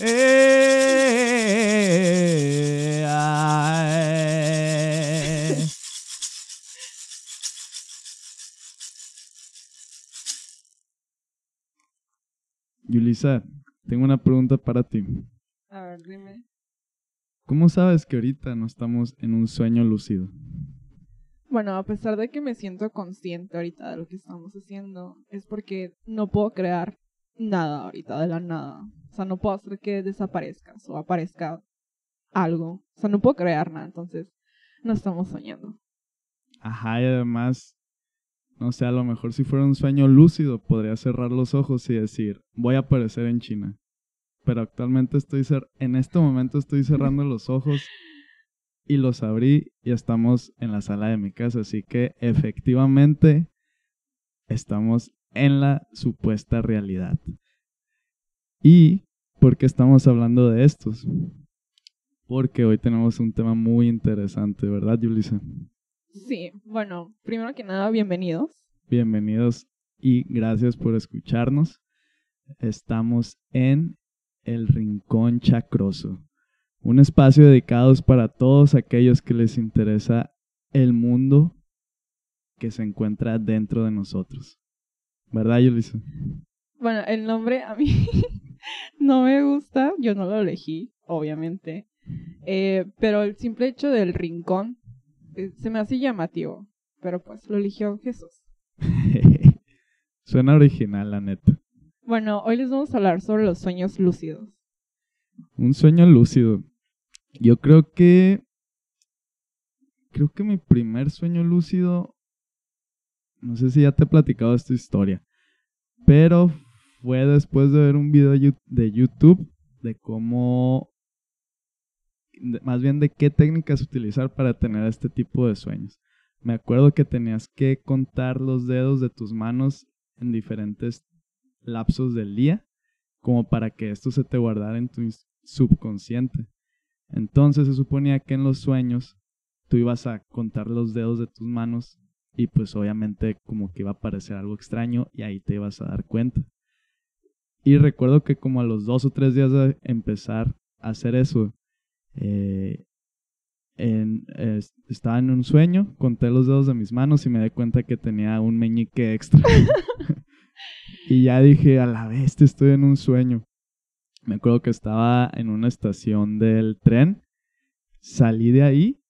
Eh, ay. Yulisa, tengo una pregunta para ti. A ver, dime. ¿Cómo sabes que ahorita no estamos en un sueño lúcido? Bueno, a pesar de que me siento consciente ahorita de lo que estamos haciendo, es porque no puedo crear nada ahorita de la nada. O sea, no puedo hacer que desaparezcas o aparezca algo. O sea, no puedo crear nada, entonces no estamos soñando. Ajá, y además, no sé, a lo mejor si fuera un sueño lúcido, podría cerrar los ojos y decir, voy a aparecer en China. Pero actualmente estoy, cer en este momento estoy cerrando los ojos y los abrí y estamos en la sala de mi casa. Así que efectivamente estamos en la supuesta realidad. ¿Y por qué estamos hablando de estos? Porque hoy tenemos un tema muy interesante, ¿verdad, Yulisa? Sí, bueno, primero que nada, bienvenidos. Bienvenidos y gracias por escucharnos. Estamos en el Rincón Chacroso, un espacio dedicado para todos aquellos que les interesa el mundo que se encuentra dentro de nosotros. ¿Verdad, Yulisa? Bueno, el nombre a mí no me gusta, yo no lo elegí, obviamente. Eh, pero el simple hecho del rincón eh, se me hace llamativo. Pero pues lo eligió Jesús. Suena original, la neta. Bueno, hoy les vamos a hablar sobre los sueños lúcidos. Un sueño lúcido. Yo creo que. Creo que mi primer sueño lúcido. No sé si ya te he platicado esta historia. Pero fue después de ver un video de YouTube de cómo. Más bien de qué técnicas utilizar para tener este tipo de sueños. Me acuerdo que tenías que contar los dedos de tus manos en diferentes lapsos del día, como para que esto se te guardara en tu subconsciente. Entonces se suponía que en los sueños tú ibas a contar los dedos de tus manos y pues obviamente como que iba a parecer algo extraño y ahí te ibas a dar cuenta. Y recuerdo que como a los dos o tres días de empezar a hacer eso, eh, estaba en un sueño, conté los dedos de mis manos y me di cuenta que tenía un meñique extra. y ya dije, a la vez estoy en un sueño. Me acuerdo que estaba en una estación del tren, salí de ahí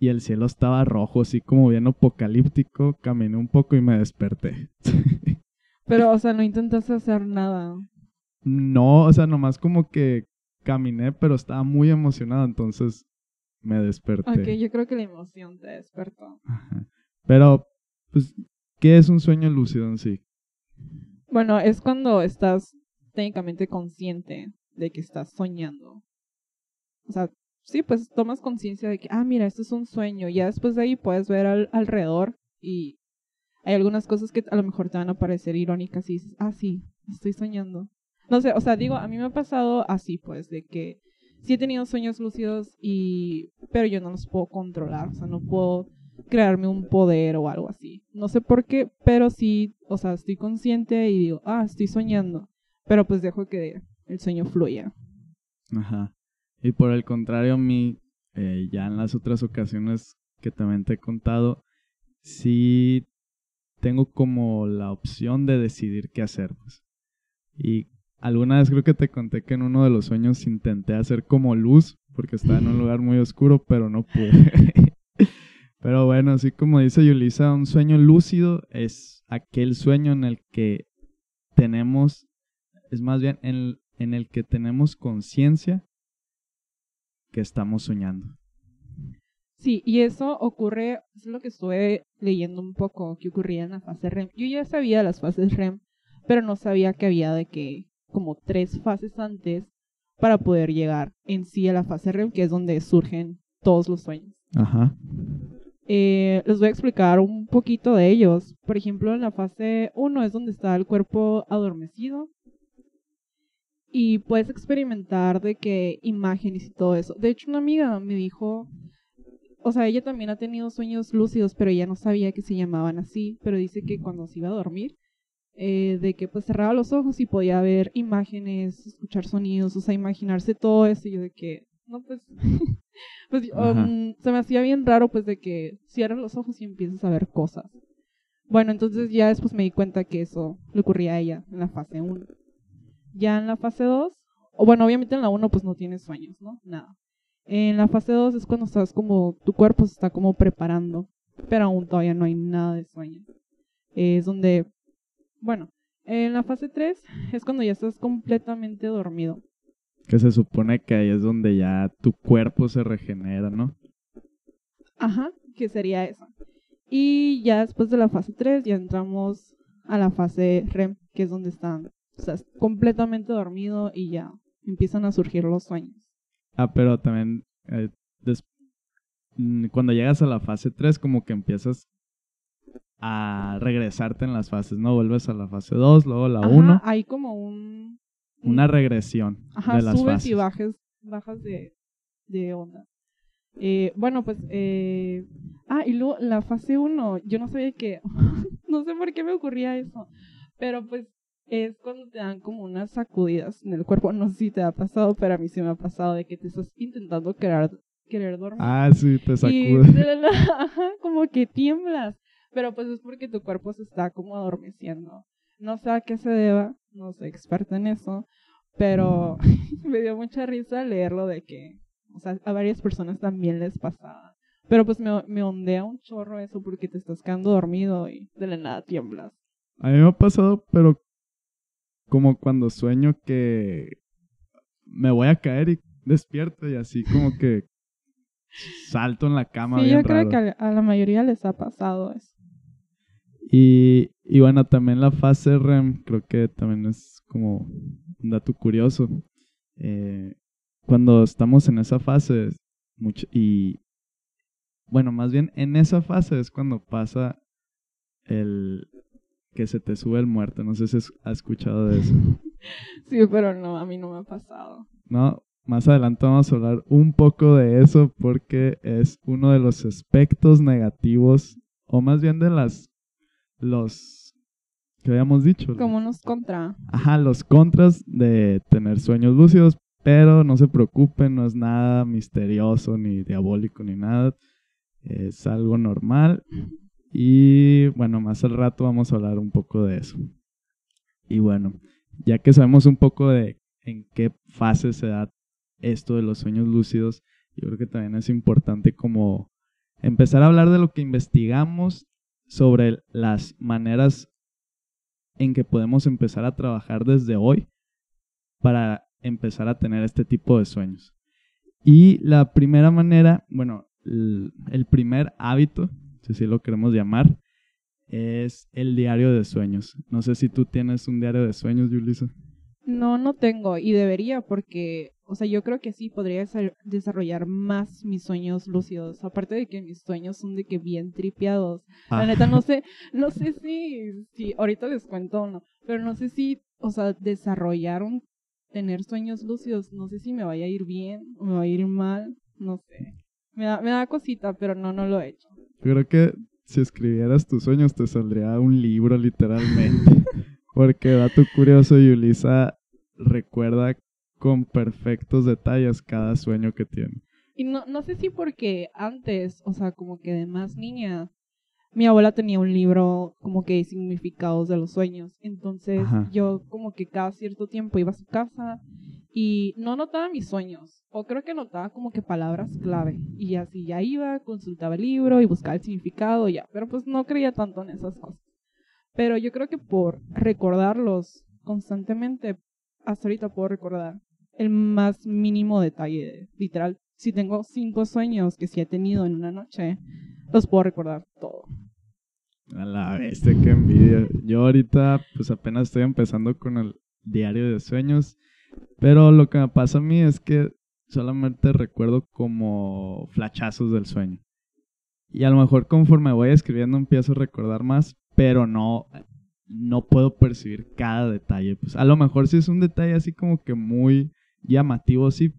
y el cielo estaba rojo, así como bien apocalíptico, caminé un poco y me desperté. Pero, o sea, no intentaste hacer nada. No, o sea, nomás como que caminé, pero estaba muy emocionado, entonces me desperté. Ok, yo creo que la emoción te despertó. Pero, pues, ¿qué es un sueño lúcido en sí? Bueno, es cuando estás técnicamente consciente de que estás soñando. O sea, sí, pues tomas conciencia de que, ah, mira, esto es un sueño. Ya después de ahí puedes ver al, alrededor y hay algunas cosas que a lo mejor te van a parecer irónicas y dices, ah, sí, estoy soñando. No sé, o sea, digo, a mí me ha pasado así, pues, de que sí he tenido sueños lúcidos y pero yo no los puedo controlar, o sea, no puedo crearme un poder o algo así. No sé por qué, pero sí, o sea, estoy consciente y digo, ah, estoy soñando, pero pues dejo que el sueño fluya. Ajá. Y por el contrario, a mí, eh, ya en las otras ocasiones que también te he contado, sí tengo como la opción de decidir qué hacer. Pues. Y Alguna vez creo que te conté que en uno de los sueños intenté hacer como luz, porque estaba en un lugar muy oscuro, pero no pude. pero bueno, así como dice Yulisa, un sueño lúcido es aquel sueño en el que tenemos, es más bien en, en el que tenemos conciencia que estamos soñando. Sí, y eso ocurre, es lo que estuve leyendo un poco que ocurría en la fase REM. Yo ya sabía las fases REM, pero no sabía que había de que como tres fases antes para poder llegar en sí a la fase REM, que es donde surgen todos los sueños. Ajá. Eh, les voy a explicar un poquito de ellos. Por ejemplo, en la fase 1 es donde está el cuerpo adormecido. Y puedes experimentar de qué imágenes y todo eso. De hecho, una amiga me dijo, o sea, ella también ha tenido sueños lúcidos, pero ella no sabía que se llamaban así. Pero dice que cuando se iba a dormir, eh, de que pues cerraba los ojos y podía ver imágenes, escuchar sonidos, o sea, imaginarse todo eso y yo de que, no, pues, pues um, se me hacía bien raro pues de que cierras los ojos y empiezas a ver cosas. Bueno, entonces ya después me di cuenta que eso le ocurría a ella en la fase 1. Ya en la fase 2, o bueno, obviamente en la 1 pues no tienes sueños, ¿no? Nada. En la fase 2 es cuando estás como, tu cuerpo se está como preparando, pero aún todavía no hay nada de sueño. Es donde, bueno, en la fase 3 es cuando ya estás completamente dormido. Que se supone que ahí es donde ya tu cuerpo se regenera, ¿no? Ajá, que sería eso. Y ya después de la fase 3 ya entramos a la fase REM, que es donde están, o sea, completamente dormido y ya empiezan a surgir los sueños. Ah, pero también eh, mm, cuando llegas a la fase 3 como que empiezas a regresarte en las fases, ¿no? Vuelves a la fase 2, luego la Ajá, 1, hay como un... una regresión Ajá, de las subes fases. y bajas, bajas de, de onda. Eh, bueno, pues... Eh, ah, y luego la fase 1, yo no sabía que... no sé por qué me ocurría eso. Pero pues es cuando te dan como unas sacudidas en el cuerpo. No sé si te ha pasado, pero a mí sí me ha pasado de que te estás intentando querer, querer dormir. Ah, sí, te y sacude. de la nada, ajá, como que tiemblas. Pero pues es porque tu cuerpo se está como adormeciendo. No sé a qué se deba, no soy experta en eso, pero me dio mucha risa leerlo de que, o sea, a varias personas también les pasaba. Pero pues me, me ondea un chorro eso porque te estás quedando dormido y de la nada tiemblas. A mí me ha pasado, pero como cuando sueño que me voy a caer y despierto y así como que salto en la cama sí, bien yo creo raro. que a, a la mayoría les ha pasado eso. Y, y bueno, también la fase REM creo que también es como un dato curioso. Eh, cuando estamos en esa fase, mucho, y bueno, más bien en esa fase es cuando pasa el que se te sube el muerto. No sé si has- escuchado de eso. Sí, pero no, a mí no me ha pasado. No, más adelante vamos a hablar un poco de eso porque es uno de los aspectos negativos, o más bien de las, los que habíamos dicho. Como unos contra. Ajá, los contras de tener sueños lúcidos, pero no se preocupen, no es nada misterioso, ni diabólico, ni nada. Es algo normal. Y bueno, más al rato vamos a hablar un poco de eso. Y bueno, ya que sabemos un poco de en qué fase se da esto de los sueños lúcidos, yo creo que también es importante como empezar a hablar de lo que investigamos sobre las maneras en que podemos empezar a trabajar desde hoy para empezar a tener este tipo de sueños. Y la primera manera, bueno, el, primer hábito, si así lo queremos llamar, es el diario de sueños. No sé si tú tienes un diario de sueños, Yulisa. No, no tengo y debería porque, o sea, yo creo que sí podría desa- desarrollar más mis sueños lúcidos. Aparte de que mis sueños son de que bien tripeados. La Ah. neta no sé, no sé si, si ahorita les cuento o no, pero no sé si, o sea, desarrollaron tener sueños lúcidos. No sé si me vaya a ir bien o me va a ir mal, no sé. Me da, me da cosita, pero no, no lo he hecho. Yo creo que si escribieras tus sueños te saldría un libro literalmente. Porque dato curioso, Yulisa recuerda con perfectos detalles cada sueño que tiene. Y no, no sé si porque antes, o sea, como que de más niña, mi abuela tenía un libro como que de significados de los sueños. Entonces Ajá. yo como que cada cierto tiempo iba a su casa y no notaba mis sueños. O creo que notaba como que palabras clave. Y así ya iba, consultaba el libro y buscaba el significado ya. Pero pues no creía tanto en esas cosas. Pero yo creo que por recordarlos constantemente, hasta ahorita puedo recordar el más mínimo detalle. Literal, si tengo cinco sueños que sí he tenido en una noche, los puedo recordar todo. A la bestia, qué envidia. Yo ahorita pues apenas estoy empezando con el diario de sueños. Pero lo que me pasa a mí es que solamente recuerdo como flachazos del sueño. Y a lo mejor conforme voy escribiendo empiezo a recordar más, pero no, no puedo percibir cada detalle. Pues a lo mejor sí es un detalle así como que muy llamativo, sí,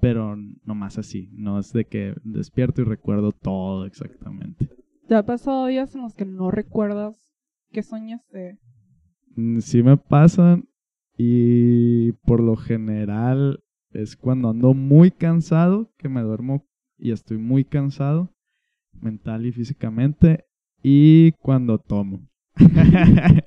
pero no más así. No es de que despierto y recuerdo todo exactamente. ¿Te ha pasado días en los que no recuerdas qué soñaste? Mm, Sí me pasan y por lo general es cuando ando muy cansado, que me duermo y estoy muy cansado, mental y físicamente, y cuando tomo.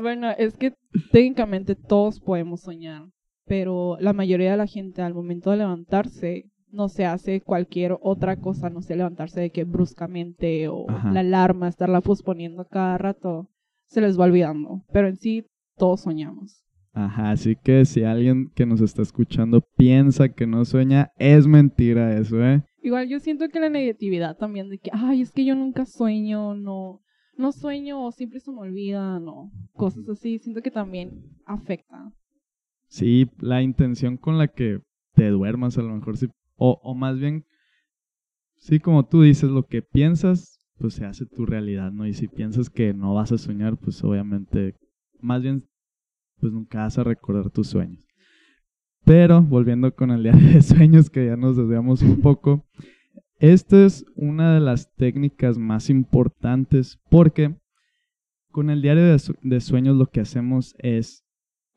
Bueno, es que técnicamente todos podemos soñar, pero la mayoría de la gente al momento de levantarse no se hace cualquier otra cosa, no sé, levantarse de que bruscamente o Ajá. la alarma, estarla posponiendo cada rato, se les va olvidando. Pero en sí, todos soñamos. Ajá, así que si alguien que nos está escuchando piensa que no sueña, es mentira eso, ¿eh? Igual yo siento que la negatividad también de que, ay, es que yo nunca sueño, no, no sueño o siempre se me olvidan o cosas así, siento que también afecta. Sí, la intención con la que te duermas a lo mejor sí, o, o más bien, sí, como tú dices, lo que piensas, pues se hace tu realidad, ¿no? Y si piensas que no vas a soñar, pues obviamente, más bien, pues nunca vas a recordar tus sueños. Pero, volviendo con el diario de sueños, que ya nos desviamos un poco, esta es una de las técnicas más importantes porque con el diario de, su- de sueños lo que hacemos es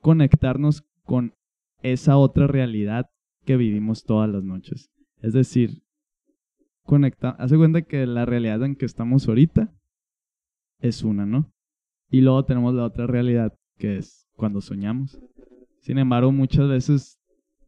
conectarnos con esa otra realidad que vivimos todas las noches. Es decir, conecta, hace cuenta que la realidad en que estamos ahorita es una, ¿no? Y luego tenemos la otra realidad que es cuando soñamos. Sin embargo, muchas veces,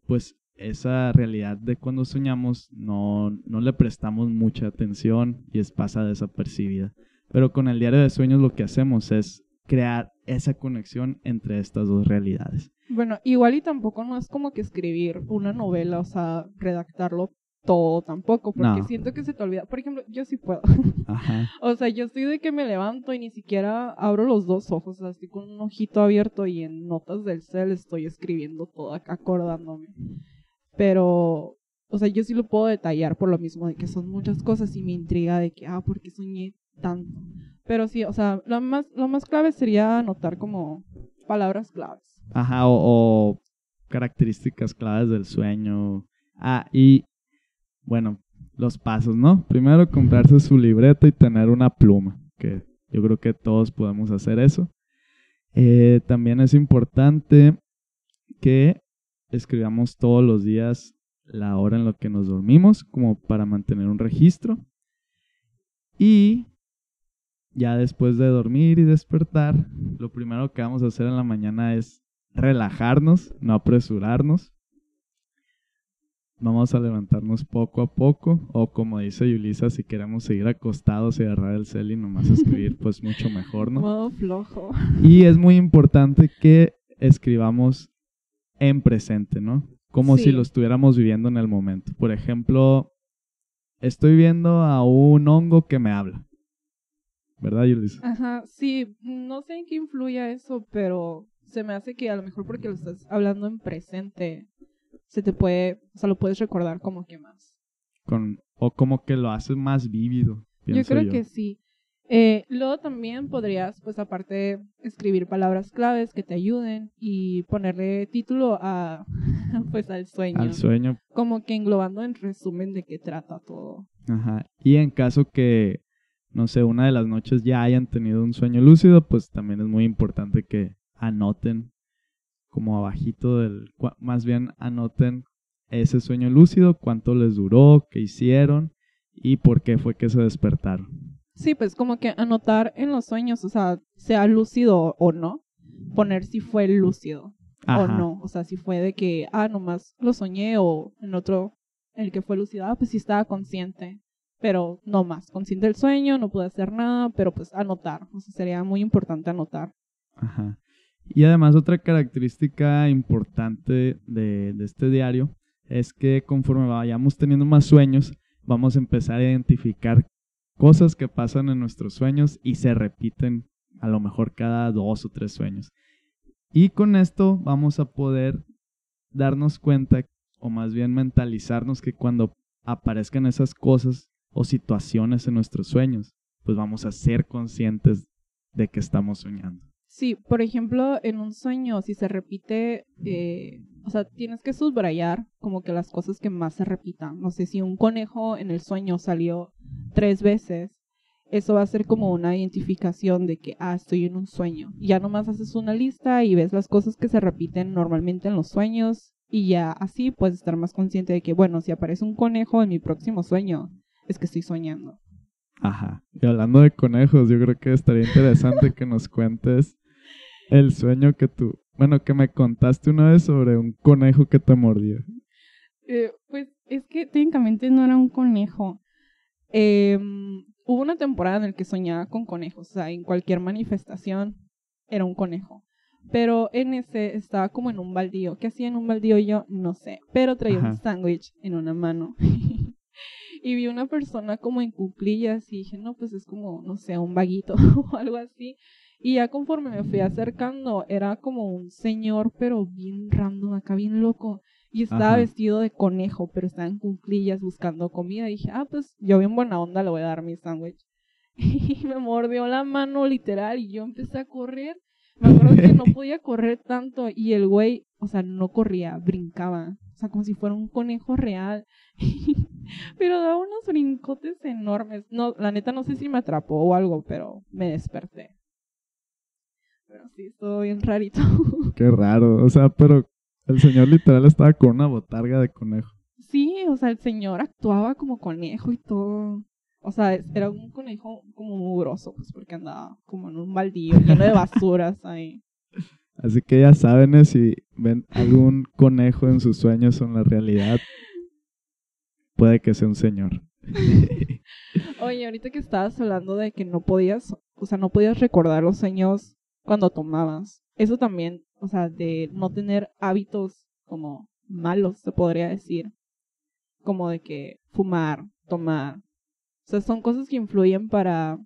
pues esa realidad de cuando soñamos no, no le prestamos mucha atención y es pasa desapercibida. Pero con el diario de sueños lo que hacemos es crear esa conexión entre estas dos realidades. Bueno, igual y tampoco no es como que escribir una novela, o sea, redactarlo todo tampoco, porque No. siento que se te olvida. Por ejemplo, yo sí puedo. Ajá. o sea, yo estoy de que me levanto y ni siquiera abro los dos ojos, así con un ojito abierto y en notas del cel estoy escribiendo todo, ac- acordándome. Pero, o sea, yo sí lo puedo detallar por lo mismo de que son muchas cosas y me intriga de que, ah, ¿por qué soñé tanto? Pero sí, o sea, lo más, lo más clave sería anotar como palabras claves. Ajá, o, o características claves del sueño. Ah, y bueno, los pasos, ¿no? Primero comprarse su libreta y tener una pluma, que yo creo que todos podemos hacer eso. Eh, también es importante que escribamos todos los días la hora en la que nos dormimos, como para mantener un registro. Y ya después de dormir y despertar, lo primero que vamos a hacer en la mañana es relajarnos, no apresurarnos. Vamos a levantarnos poco a poco, o como dice Yulisa, si queremos seguir acostados y agarrar el cel y nomás escribir, pues mucho mejor, ¿no? Modo flojo. Y es muy importante que escribamos en presente, ¿no? Como Sí. si lo estuviéramos viviendo en el momento. Por ejemplo, estoy viendo a un hongo que me habla. ¿Verdad, Yulisa? Ajá, sí, no sé en qué influye eso, pero se me hace que a lo mejor porque lo estás hablando en presente, se te puede, o sea, lo puedes recordar como que más. Con, o como que lo hace más vívido. Yo creo que sí. Eh, luego también podrías, pues aparte, escribir palabras claves que te ayuden y ponerle título a, pues al sueño. Al sueño. Como que englobando en resumen de qué trata todo. Ajá. Y en caso que, no sé, una de las noches ya hayan tenido un sueño lúcido, pues también es muy importante que anoten como abajito del, más bien anoten ese sueño lúcido, cuánto les duró, qué hicieron y por qué fue que se despertaron. Sí, pues como que anotar en los sueños, o sea, sea lúcido o no, poner si fue lúcido o no, o sea, si fue de que, ah, nomás lo soñé o en otro, el que fue lúcido, ah, pues sí estaba consciente, pero no más, consciente del sueño, no pude hacer nada, pero pues anotar, o sea, sería muy importante anotar. Ajá. Y además otra característica importante de, este diario es que conforme vayamos teniendo más sueños, vamos a empezar a identificar cosas que pasan en nuestros sueños y se repiten a lo mejor cada dos o tres sueños. Y con esto vamos a poder darnos cuenta, o más bien mentalizarnos que cuando aparezcan esas cosas o situaciones en nuestros sueños, pues vamos a ser conscientes de que estamos soñando. Sí, por ejemplo, en un sueño, si se repite, eh, o sea, tienes que subrayar como que las cosas que más se repitan. No sé, si un conejo en el sueño salió tres veces, eso va a ser como una identificación de que, ah, estoy en un sueño. Ya nomás haces una lista y ves las cosas que se repiten normalmente en los sueños y ya así puedes estar más consciente de que, bueno, si aparece un conejo en mi próximo sueño, es que estoy soñando. Ajá. Y hablando de conejos, yo creo que estaría interesante que nos cuentes el sueño que tú, bueno, que me contaste una vez sobre un conejo que te mordió. Eh, pues es que técnicamente no era un conejo. Eh, hubo una temporada en la que soñaba con conejos, o sea, en cualquier manifestación era un conejo. Pero en ese estaba como en un baldío. ¿Qué hacía en un baldío yo? No sé. Pero traía un sándwich en una mano. y vi una persona como en cuclillas y dije, no, pues es como, no sé, un vaguito o algo así. Y ya conforme me fui acercando, era como un señor, pero bien random, acá bien loco. Y estaba vestido de conejo, pero estaba en cuclillas buscando comida. Y dije, ah, pues yo bien buena onda le voy a dar mi sándwich. Y me mordió la mano literal y yo empecé a correr. Me acuerdo que no podía correr tanto y el güey, o sea, no corría, brincaba. O sea, como si fuera un conejo real. pero daba unos brincotes enormes. No, la neta no sé si me atrapó o algo, pero me desperté. Sí, estuvo bien rarito. Qué raro. O sea, pero el señor literal estaba con una botarga de conejo. Sí, o sea, el señor actuaba como conejo y todo. O sea, era un conejo como mugroso, pues porque andaba como en un baldío lleno de basuras ahí. Así que ya saben, eh, si ven algún conejo en sus sueños o en la realidad, puede que sea un señor. Oye, ahorita que estabas hablando de que no podías, o sea, no podías recordar los sueños cuando tomabas. Eso también o sea, de no tener hábitos como malos, se podría decir, como de que fumar, tomar, o sea, son cosas que influyen para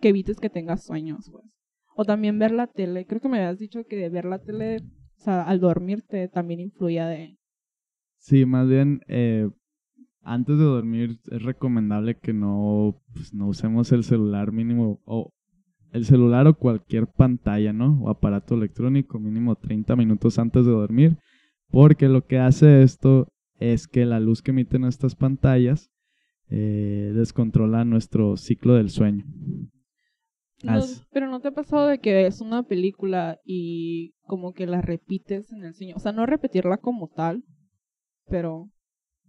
que evites que tengas sueños, pues. O también ver la tele, creo que me habías dicho que ver la tele, o sea, al dormirte también influía de... Sí, más bien, eh, antes de dormir es recomendable que no, pues, no usemos el celular mínimo o el celular o cualquier pantalla, ¿no? O aparato electrónico mínimo 30 minutos antes de dormir, porque lo que hace esto es que la luz que emiten estas pantallas eh, descontrola nuestro ciclo del sueño. pero no te ha pasado de que ves una película y como que la repites en el sueño, o sea, no repetirla como tal, pero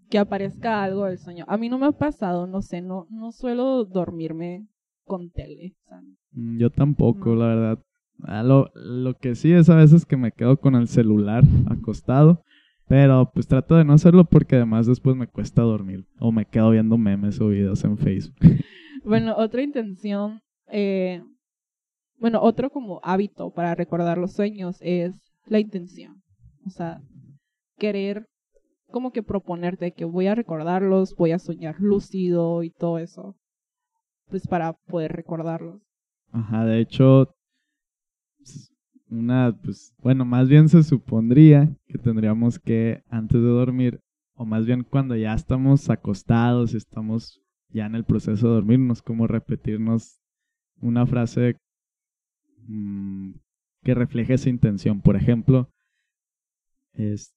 que aparezca algo del sueño. A mí no me ha pasado, no sé, no, no suelo dormirme con tele. Mm, yo tampoco, la verdad. Ah, lo, lo que sí es a veces que me quedo con el celular acostado, pero pues trato de no hacerlo porque además después me cuesta dormir o me quedo viendo memes o videos en Facebook. Bueno, otra intención, eh, bueno, otro como hábito para recordar los sueños es la intención. O sea, querer como que proponerte que voy a recordarlos, voy a soñar lúcido y todo eso pues para poder recordarlos. Ajá, de hecho, una, pues, bueno, más bien se supondría que tendríamos que antes de dormir, o más bien cuando ya estamos acostados, estamos ya en el proceso de dormirnos, como repetirnos una frase mm, que refleje esa intención. Por ejemplo, es,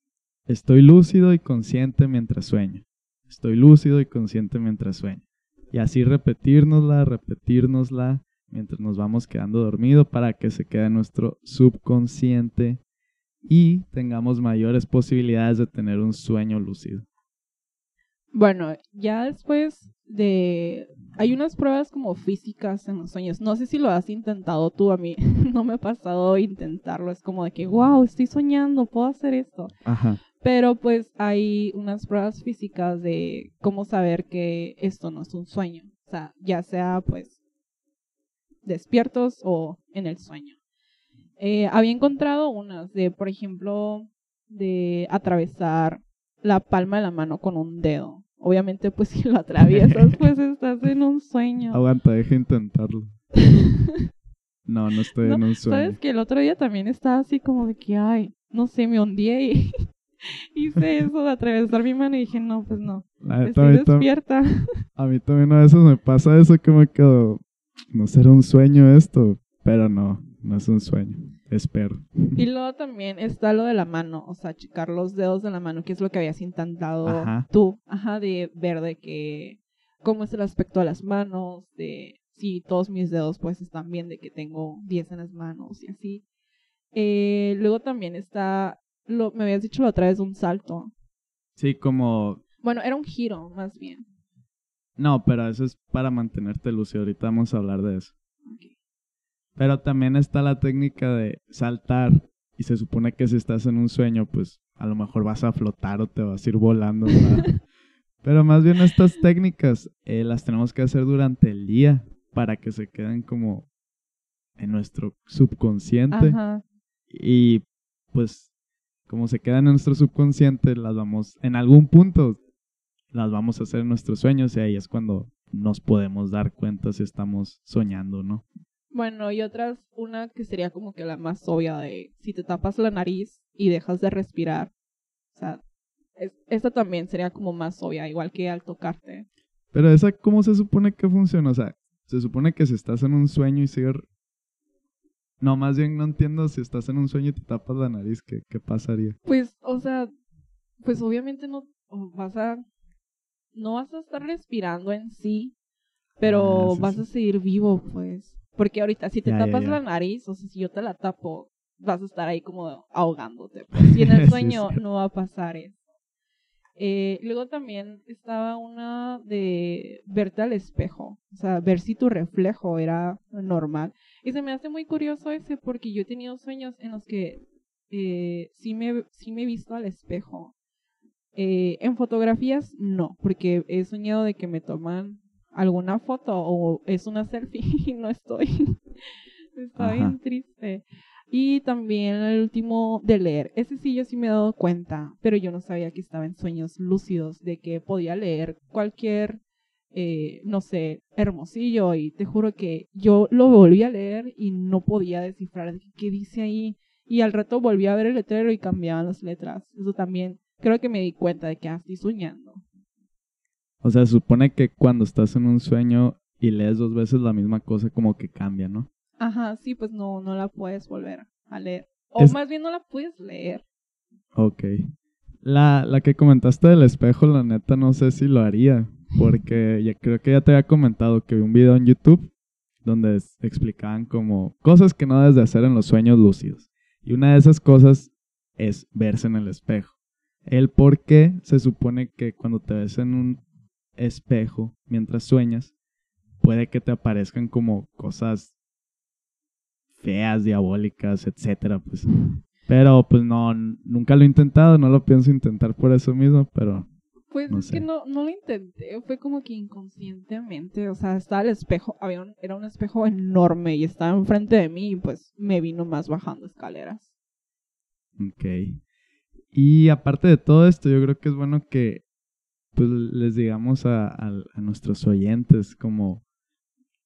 estoy lúcido y consciente mientras sueño. Estoy lúcido y consciente mientras sueño. Y así repetírnosla, repetírnosla mientras nos vamos quedando dormidos para que se quede nuestro subconsciente y tengamos mayores posibilidades de tener un sueño lúcido. Bueno, ya después de... Hay unas pruebas como físicas en los sueños. No sé si lo has intentado tú, a mí no me ha pasado intentarlo. Es como de que, wow, estoy soñando, puedo hacer esto. Ajá. Pero pues hay unas pruebas físicas de cómo saber que esto no es un sueño. O sea, ya sea pues despiertos o en el sueño. Eh, había encontrado unas de, por ejemplo, de atravesar la palma de la mano con un dedo. Obviamente, pues si lo atraviesas, pues estás en un sueño. Aguanta, deja intentarlo. no, no estoy en un sueño. Sabes que el otro día también estaba así como de que, ay, no sé, me hundí y hice eso de atravesar mi mano y dije, no, pues no. Estoy despierta. A mí también a veces me pasa eso que me quedo, no será un sueño esto, pero no, no es un sueño. Espero. Y luego también está lo de la mano, o sea, checar los dedos de la mano, que es lo que habías intentado tú, ajá, de ver de que cómo es el aspecto de las manos, de si todos mis dedos pues están bien, de que tengo 10 en las manos y así. Eh, luego también está, lo, me habías dicho la otra vez un salto. Sí, como... Bueno, era un giro más bien. No, pero eso es para mantenerte lúcido. Ahorita vamos a hablar de eso. Pero también está la técnica de saltar y se supone que si estás en un sueño, pues a lo mejor vas a flotar o te vas a ir volando. Pero más bien estas técnicas eh, las tenemos que hacer durante el día para que se queden como en nuestro subconsciente. Y pues como se quedan en nuestro subconsciente, las vamos, en algún punto, las vamos a hacer en nuestros sueños y ahí es cuando nos podemos dar cuenta si estamos soñando, ¿no? Bueno, y otras, una que sería como que la más obvia de si te tapas la nariz y dejas de respirar. O sea, esta también sería como más obvia, igual que al tocarte. Pero esa, ¿cómo se supone que funciona? O sea, se supone que si estás en un sueño y sigues... No, más bien no entiendo si estás en un sueño y te tapas la nariz, ¿qué, qué pasaría? Pues, o sea, pues obviamente no vas a... No vas a estar respirando en sí, pero ah, vas a seguir vivo, pues. Porque ahorita, si te tapas la nariz, o sea, si yo te la tapo, vas a estar ahí como ahogándote. Pues. Y en el sueño no va a pasar eso. Eh, luego también estaba una de verte al espejo, o sea, ver si tu reflejo era normal. Y se me hace muy curioso ese porque yo he tenido sueños en los que eh, sí, me, sí me he visto al espejo. Eh, en fotografías no, porque he soñado de que me toman alguna foto o es una selfie y no estoy. Está bien triste. Y también el último de leer. Ese sí yo sí me he dado cuenta, pero yo no sabía que estaba en sueños lúcidos, de que podía leer cualquier, eh, no sé, hermosillo. Y te juro que yo lo volví a leer y no podía descifrar qué dice ahí. Y al rato volví a ver el letrero y cambiaban las letras. Eso también creo que me di cuenta de que ah, estoy soñando. O sea, se supone que cuando estás en un sueño y lees dos veces la misma cosa, como que cambia, ¿no? Ajá, sí, pues no, no la puedes volver a leer. O más bien no la puedes leer. Ok. La, la que comentaste del espejo, la neta, no sé si lo haría. Porque ya, creo que ya te había comentado que vi un video en YouTube donde explicaban como cosas que no debes de hacer en los sueños lúcidos. Y una de esas cosas es verse en el espejo. El por qué se supone que cuando te ves en un espejo mientras sueñas, puede que te aparezcan como cosas feas, diabólicas, etcétera, pues. Pero pues no, nunca lo he intentado, no lo pienso intentar por eso mismo, pero pues es que no, no lo intenté, fue como que inconscientemente, o sea, estaba el espejo, había era un espejo enorme y estaba enfrente de mí y pues me vino más bajando escaleras. Ok. Y aparte de todo esto, yo creo que es bueno que pues les digamos a, a, nuestros oyentes como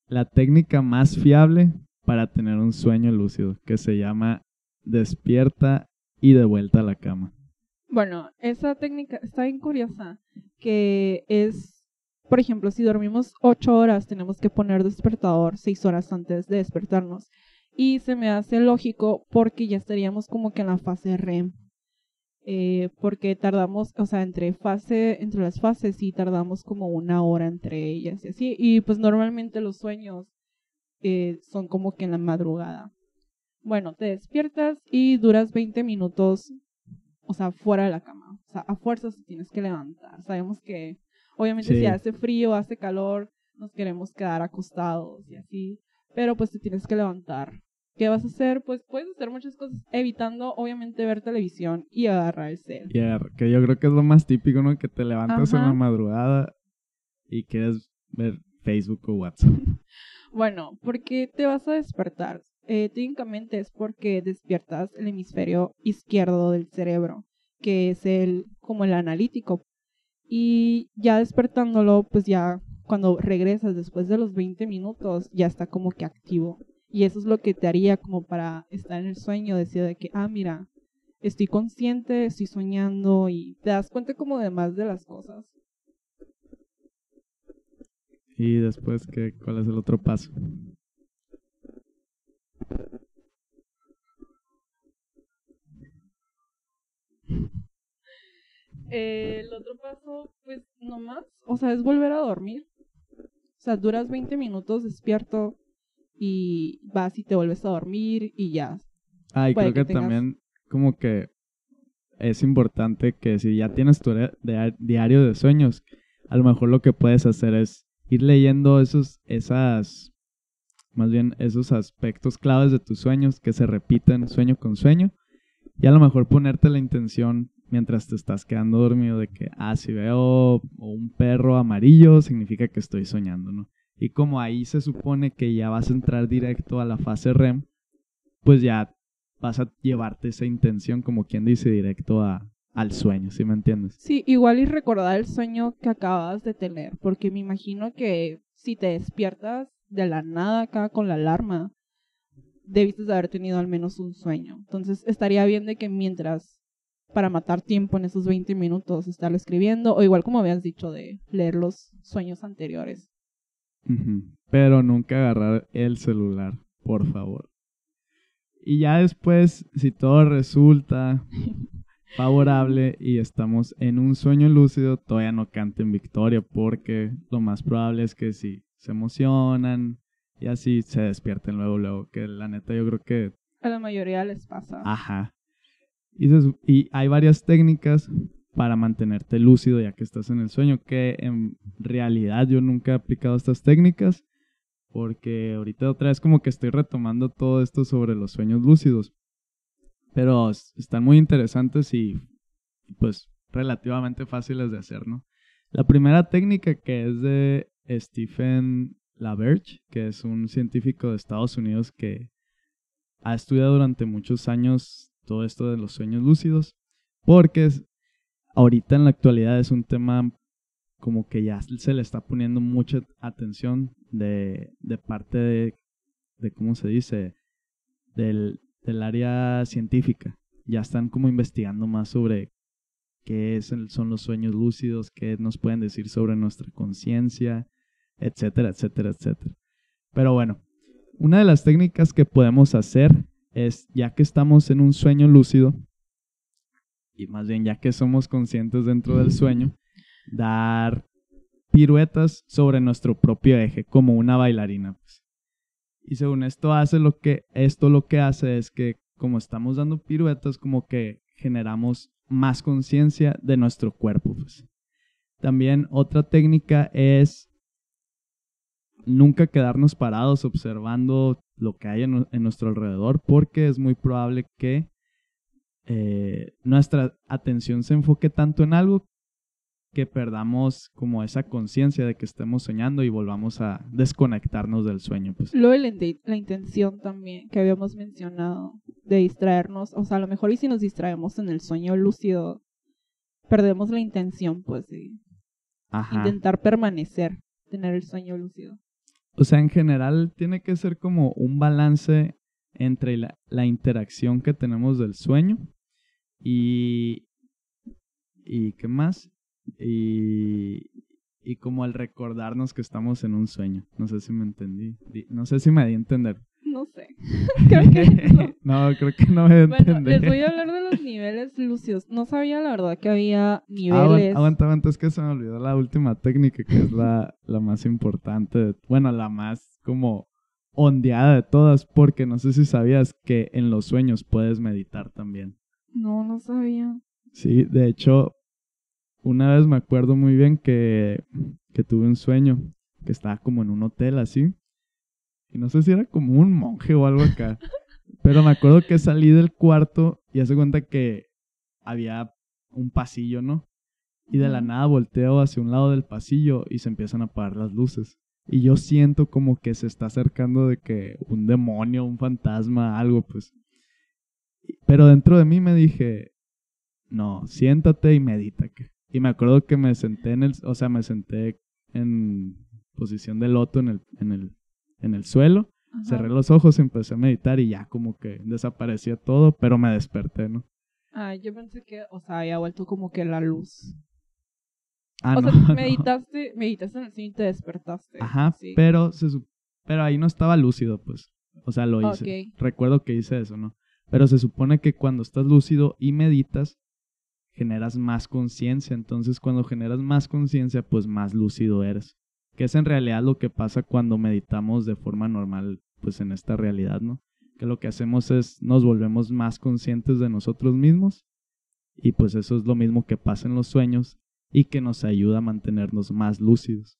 la técnica más fiable para tener un sueño lúcido, que se llama despierta y de vuelta a la cama. Bueno, esa técnica está bien curiosa, que es, por ejemplo, si dormimos ocho horas, tenemos que poner despertador seis horas antes de despertarnos. Y se me hace lógico porque ya estaríamos como que en la fase REM, eh, porque tardamos, o sea, entre fase, entre las fases sí tardamos como una hora entre ellas y así, y pues normalmente los sueños eh, son como que en la madrugada. Bueno, te despiertas y duras 20 minutos, o sea, fuera de la cama, o sea, a fuerzas tienes que levantar. Sabemos que, obviamente, si hace frío, hace calor, nos queremos quedar acostados y así, pero pues te tienes que levantar ¿Qué vas a hacer? Pues puedes hacer muchas cosas, evitando obviamente ver televisión y agarrar el cel. que yo creo que es lo más típico, ¿no? Que te levantas en la madrugada y quieres ver Facebook o WhatsApp. bueno, ¿por qué te vas a despertar? Eh, técnicamente es porque despiertas el hemisferio izquierdo del cerebro, que es el como el analítico. Y ya despertándolo, pues ya cuando regresas después de los 20 minutos, ya está como que activo. Y eso es lo que te haría como para estar en el sueño, decir de que, ah, mira, estoy consciente, estoy soñando y te das cuenta como de más de las cosas. Y después, ¿qué, ¿cuál es el otro paso? El otro paso, pues nomás, o sea, es volver a dormir. sea, duras 20 minutos despierto y vas y te vuelves a dormir y ya. Ah, y Puede creo que que, tengas- también como que es importante que si ya tienes tu dia- dia- diario de sueños, a lo mejor lo que puedes hacer es ir leyendo esos, esas, más bien esos aspectos claves de tus sueños que se repiten sueño con sueño y a lo mejor ponerte la intención mientras te estás quedando dormido de que, ah, si veo un perro amarillo, significa que estoy soñando, ¿no? Y como ahí se supone que ya vas a entrar directo a la fase REM, pues ya vas a llevarte esa intención, como quien dice, directo a, al sueño, ¿sí me entiendes? Sí, igual y recordar el sueño que acabas de tener, porque me imagino que si te despiertas de la nada acá con la alarma, debiste de haber tenido al menos un sueño. Entonces estaría bien de que mientras, para matar tiempo en esos 20 minutos, estarlo escribiendo, o igual como habías dicho, de leer los sueños anteriores. Pero nunca agarrar el celular, por favor. Y ya después, si todo resulta favorable y estamos en un sueño lúcido, todavía no canten victoria porque lo más probable es que si se emocionan y así se despierten luego, luego, que la neta yo creo que A la mayoría les pasa. Ajá. Y, y hay varias técnicas para mantenerte lúcido ya que estás en el sueño, que en realidad yo nunca he aplicado estas técnicas, porque ahorita otra vez como que estoy retomando todo esto sobre los sueños lúcidos. Pero están muy interesantes y, pues relativamente fáciles de hacer, ¿no? La primera técnica que es de Stephen LaBerge, que es un científico de Estados Unidos que ha estudiado durante muchos años todo esto de los sueños lúcidos, porque ahorita en la actualidad es un tema como que ya se le está poniendo mucha atención de, de parte de, de, ¿cómo se dice? Del, del área científica. Ya están como investigando más sobre qué son los sueños lúcidos, qué nos pueden decir sobre nuestra conciencia, etcétera, etcétera, etcétera. Pero bueno, una de las técnicas que podemos hacer es, ya que estamos en un sueño lúcido, y más bien ya que somos conscientes dentro del sueño, dar piruetas sobre nuestro propio eje, como una bailarina. pues. Y según esto hace lo que, esto lo que hace es que como estamos dando piruetas, como que generamos más conciencia de nuestro cuerpo. pues. También otra técnica es nunca quedarnos parados observando lo que hay en, nu- en nuestro alrededor porque es muy probable que eh, nuestra atención se enfoque tanto en algo que perdamos como esa conciencia de que estemos soñando y volvamos a desconectarnos del sueño. Pues. Luego la, inte- la intención también que habíamos mencionado de distraernos, o sea, a lo mejor y si nos distraemos en el sueño lúcido, perdemos la intención, pues, de Ajá. intentar permanecer, tener el sueño lúcido. O sea, en general tiene que ser como un balance entre la, interacción que tenemos del sueño y... ¿Y qué más? Y, y como el recordarnos que estamos en un sueño. No sé si me entendí. No sé si me di a entender. No sé. Creo que no. no, creo que no me Bueno, entender. les voy a hablar de los niveles lúcidos. No sabía la verdad que había Ah, niveles. aguanta, aguanta, es que se me olvidó la última técnica que es la, la más importante, bueno, la más como ondeada de todas, porque no sé si sabías que en los sueños puedes meditar también. No, no sabía. Sí, de hecho, una vez me acuerdo muy bien que, que tuve un sueño, que estaba como en un hotel así, y no sé si era como un monje o algo acá, pero me acuerdo que salí del cuarto y hace cuenta que había un pasillo, ¿no? Y de la nada volteo hacia un lado del pasillo y se empiezan a apagar las luces. Y yo siento como que se está acercando de que un demonio, un fantasma, algo, pues. Pero dentro de mí me dije, no, siéntate y medita. que-". Y me acuerdo que me senté en el, o sea, me senté en posición de loto en el, en el, en el suelo, Ajá. cerré los ojos empecé a meditar y ya como que desaparecía todo, pero me desperté, ¿no? Ah, yo pensé que, o sea, había vuelto como que la luz. Ah, o no, sea, no. meditaste, meditaste en el sueño y te despertaste. Ajá, Sí. pero se pero ahí no estaba lúcido, pues. O sea, lo hice. Ok. Recuerdo que hice eso, ¿no? Pero se supone que cuando estás lúcido y meditas, generas más conciencia. Entonces, cuando generas más conciencia, pues más lúcido eres. Que es en realidad lo que pasa cuando meditamos de forma normal, pues en esta realidad, ¿no? Que lo que hacemos es nos volvemos más conscientes de nosotros mismos y pues eso es lo mismo que pasa en los sueños y que nos ayuda a mantenernos más lúcidos.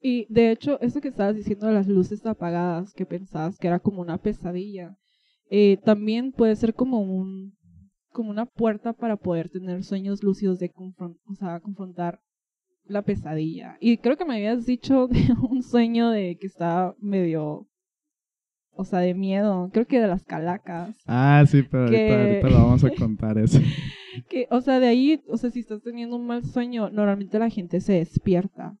Y de hecho, eso que estabas diciendo de las luces apagadas, que pensabas que era como una pesadilla, eh, también puede ser como un como una puerta para poder tener sueños lúcidos de o sea, confrontar la pesadilla. Y creo que me habías dicho de un sueño de que estaba medio, o sea, de miedo. Creo que de las calacas. Ah, sí, pero ahorita, lo vamos a contar eso. que, o sea, de ahí, o sea, si estás teniendo un mal sueño, normalmente la gente se despierta.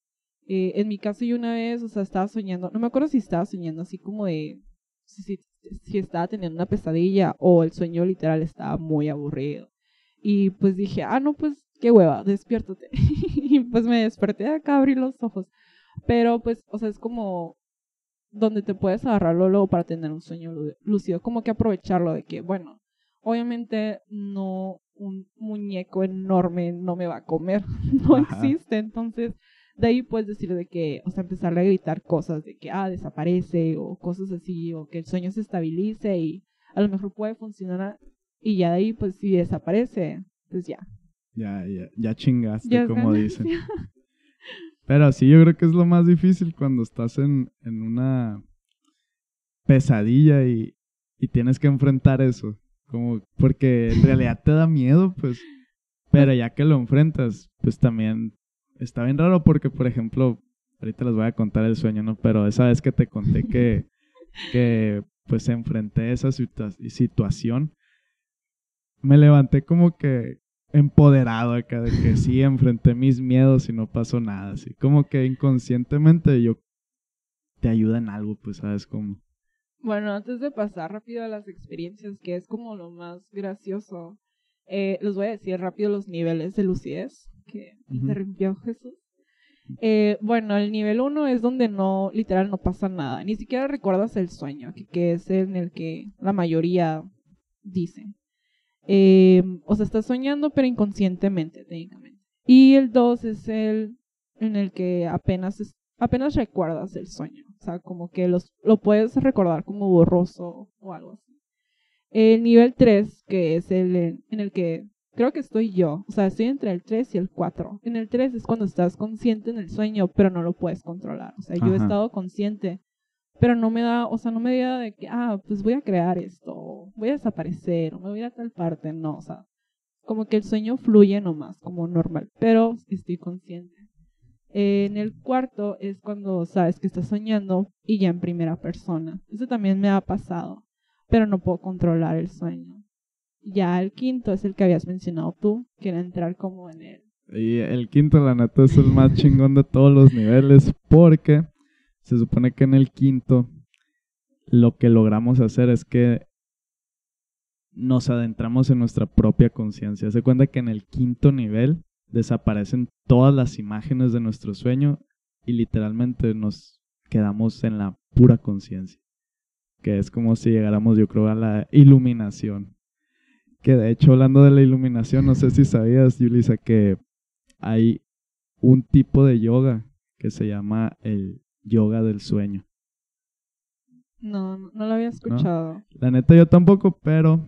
Eh, en mi caso, yo una vez, o sea, estaba soñando, no me acuerdo si estaba soñando así como de, si, si estaba teniendo una pesadilla o el sueño literal estaba muy aburrido. Y pues dije, ah, no, pues qué hueva, despiértate. y pues me desperté acá, abrí los ojos. Pero pues, o sea, es como donde te puedes agarrarlo luego para tener un sueño lúcido, como que aprovecharlo de que, bueno, obviamente no un muñeco enorme no me va a comer, no existe, entonces de ahí puedes decir de que, o sea, empezarle a gritar cosas de que, ah, desaparece o cosas así, o que el sueño se estabilice y a lo mejor puede funcionar y ya de ahí, pues si desaparece, pues ya. Ya, ya, ya chingaste, como dicen. Pero sí, yo creo que es lo más difícil cuando estás en, en una pesadilla y, y tienes que enfrentar eso. Como, porque en realidad te da miedo, pues. Pero ya que lo enfrentas, pues también está bien raro porque, por ejemplo, ahorita les voy a contar el sueño, ¿no? Pero esa vez que te conté que, que pues enfrenté esa situación, me levanté como que empoderado acá de que sí, enfrenté mis miedos y no pasó nada, así como que inconscientemente yo te ayuda en algo, pues sabes cómo. Bueno, antes de pasar rápido a las experiencias, que es como lo más gracioso, eh, les voy a decir rápido los niveles de lucidez que interrumpió Jesús. Eh, bueno, el nivel 1 es donde no, literal, no pasa nada. Ni siquiera recuerdas el sueño, que, es en el que la mayoría dice. Eh, o sea, estás soñando, pero inconscientemente, técnicamente. Y el 2 es el en el que apenas, apenas recuerdas el sueño. O sea, como que los, lo puedes recordar como borroso o algo así. El nivel 3, que es el en el que creo que estoy yo. O sea, estoy entre el 3 y el 4. En el 3 es cuando estás consciente en el sueño, pero no lo puedes controlar. O sea, yo he estado consciente, pero no me da, o sea, no me da de que, ah, pues voy a crear esto, voy a desaparecer, o me voy a tal parte. No, o sea, como que el sueño fluye nomás, como normal, pero estoy consciente. en el cuarto es cuando sabes que estás soñando y ya en primera persona. Eso también me ha pasado, pero no puedo controlar el sueño. Ya el quinto es el que habías mencionado tú, que era entrar como en él. Y el quinto, la neta, es el más chingón de todos los niveles, porque se supone que en el quinto lo que logramos hacer es que nos adentramos en nuestra propia conciencia. Se cuenta que en el quinto nivel desaparecen todas las imágenes de nuestro sueño y literalmente nos quedamos en la pura conciencia. Que es como si llegáramos, yo creo, a la iluminación. Que de hecho, hablando de la iluminación, no sé si sabías, Yulisa, que hay un tipo de yoga que se llama el yoga del sueño. No, no lo había escuchado. La neta yo tampoco, pero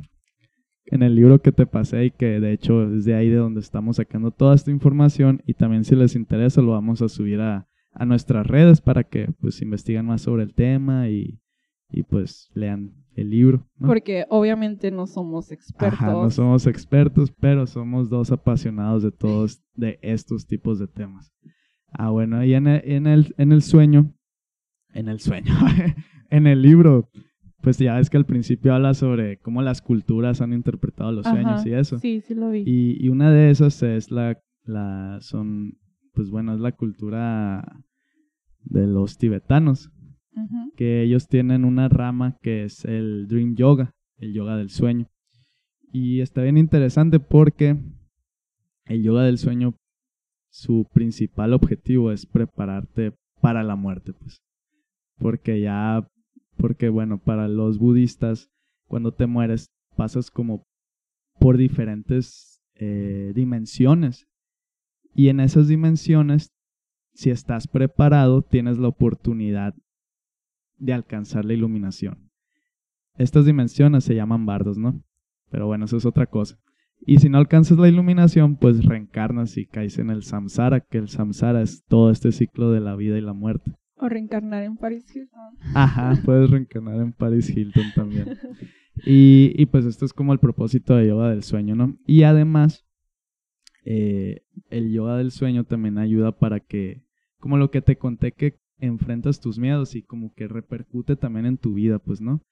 en el libro que te pasé y que de hecho es de ahí de donde estamos sacando toda esta información y también si les interesa lo vamos a subir a, a nuestras redes para que pues investiguen más sobre el tema y, y pues lean el libro. Porque obviamente no somos expertos. no somos expertos, pero somos dos apasionados de todos de estos tipos de temas. Ah, bueno, y en el, en el, en el sueño, en el sueño, en el libro, pues ya es que al principio habla sobre cómo las culturas han interpretado los sueños y eso. Sí, sí lo vi. Y, y una de esas es la, la, son, pues bueno, es la cultura de los tibetanos que ellos tienen una rama que es el Dream Yoga, el yoga del sueño. Y está bien interesante porque el yoga del sueño, su principal objetivo es prepararte para la muerte, pues. Porque ya, porque bueno, para los budistas, cuando te mueres, pasas como por diferentes eh, dimensiones. Y en esas dimensiones si estás preparado, tienes la oportunidad de alcanzar la iluminación. Estas dimensiones se llaman bardos, ¿no? Pero bueno, eso es otra cosa. Y si no alcanzas la iluminación, pues reencarnas y caes en el samsara, que el samsara es todo este ciclo de la vida y la muerte. O reencarnar en Paris Hilton. Ajá, puedes reencarnar en Paris Hilton también. Y, y pues esto es como el propósito de yoga del sueño, ¿no? Y además, eh, el yoga del sueño también ayuda para que, como lo que te conté, que enfrentas tus miedos y como que repercute también en tu vida, pues, ¿no?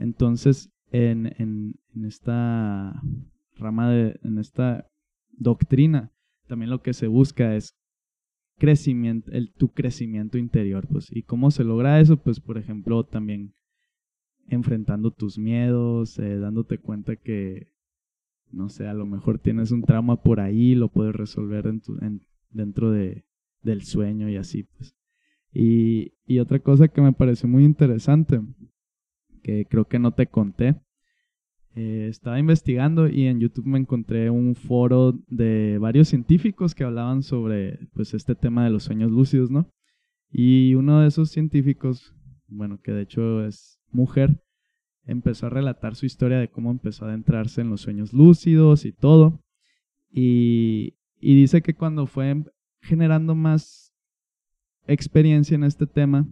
Entonces, en, en, en, esta rama de, en esta doctrina, también lo que se busca es crecimiento, el, tu crecimiento interior, pues. ¿Y cómo se logra eso? Pues, por ejemplo, también enfrentando tus miedos, eh, dándote cuenta que no sé, a lo mejor tienes un trauma por ahí, lo puedes resolver en tu, en, dentro de, del sueño y así, pues. Y, y, otra cosa que me pareció muy interesante, que creo que no te conté, eh, estaba investigando y en YouTube me encontré un foro de varios científicos que hablaban sobre pues este tema de los sueños lúcidos, ¿no? Y uno de esos científicos, bueno, que de hecho es mujer, empezó a relatar su historia de cómo empezó a adentrarse en los sueños lúcidos y todo. Y, y dice que cuando fue generando más experiencia en este tema,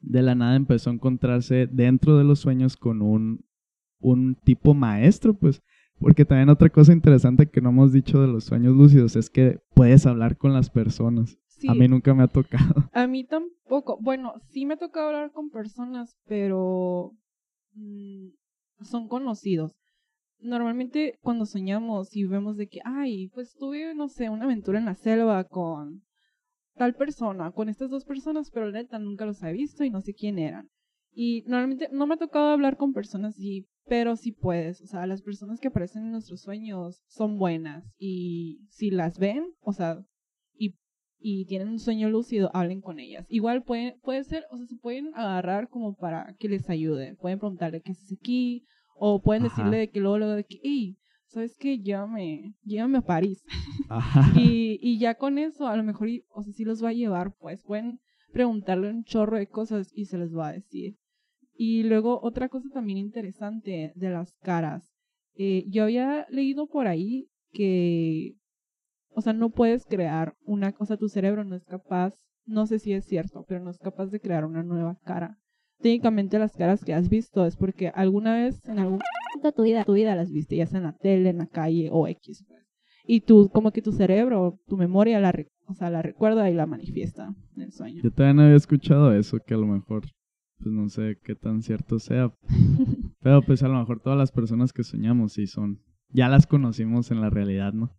de la nada empezó a encontrarse dentro de los sueños con un, un tipo maestro, pues, porque también otra cosa interesante que no hemos dicho de los sueños lúcidos es que puedes hablar con las personas. A mí nunca me ha tocado. A mí tampoco. Bueno, sí me ha tocado hablar con personas, pero Mm, son conocidos. Normalmente cuando soñamos y vemos de que, ay, pues tuve, no sé, una aventura en la selva con tal persona, con estas dos personas, pero neta nunca los he visto y no sé quién eran. Y normalmente no me ha tocado hablar con personas así, pero sí puedes. O sea, las personas que aparecen en nuestros sueños son buenas. Y si las ven, o sea, y tienen un sueño lúcido, hablen con ellas. Igual puede, puede ser, o sea, se pueden agarrar como para que les ayude. Pueden preguntarle qué haces aquí, o pueden decirle de que luego, luego de que, hey, ¿sabes qué? Llévame, llévame a París. y, y ya con eso, a lo mejor, o sea, si los va a llevar, pues pueden preguntarle un chorro de cosas y se les va a decir. Y luego otra cosa también interesante de las caras. Eh, yo había leído por ahí que o sea, no puedes crear una cosa, tu cerebro no es capaz, no sé si es cierto, pero no es capaz de crear una nueva cara. Técnicamente las caras que has visto es porque alguna vez en algún momento de tu vida, tu vida las viste, ya sea en la tele, en la calle o X. Pues. Y tú, como que tu cerebro, tu memoria, la, o sea, la recuerda y la manifiesta en el sueño. Yo también había escuchado eso, que a lo mejor, pues no sé qué tan cierto sea. pero pues a lo mejor todas las personas que soñamos sí son, ya las conocimos en la realidad, ¿no?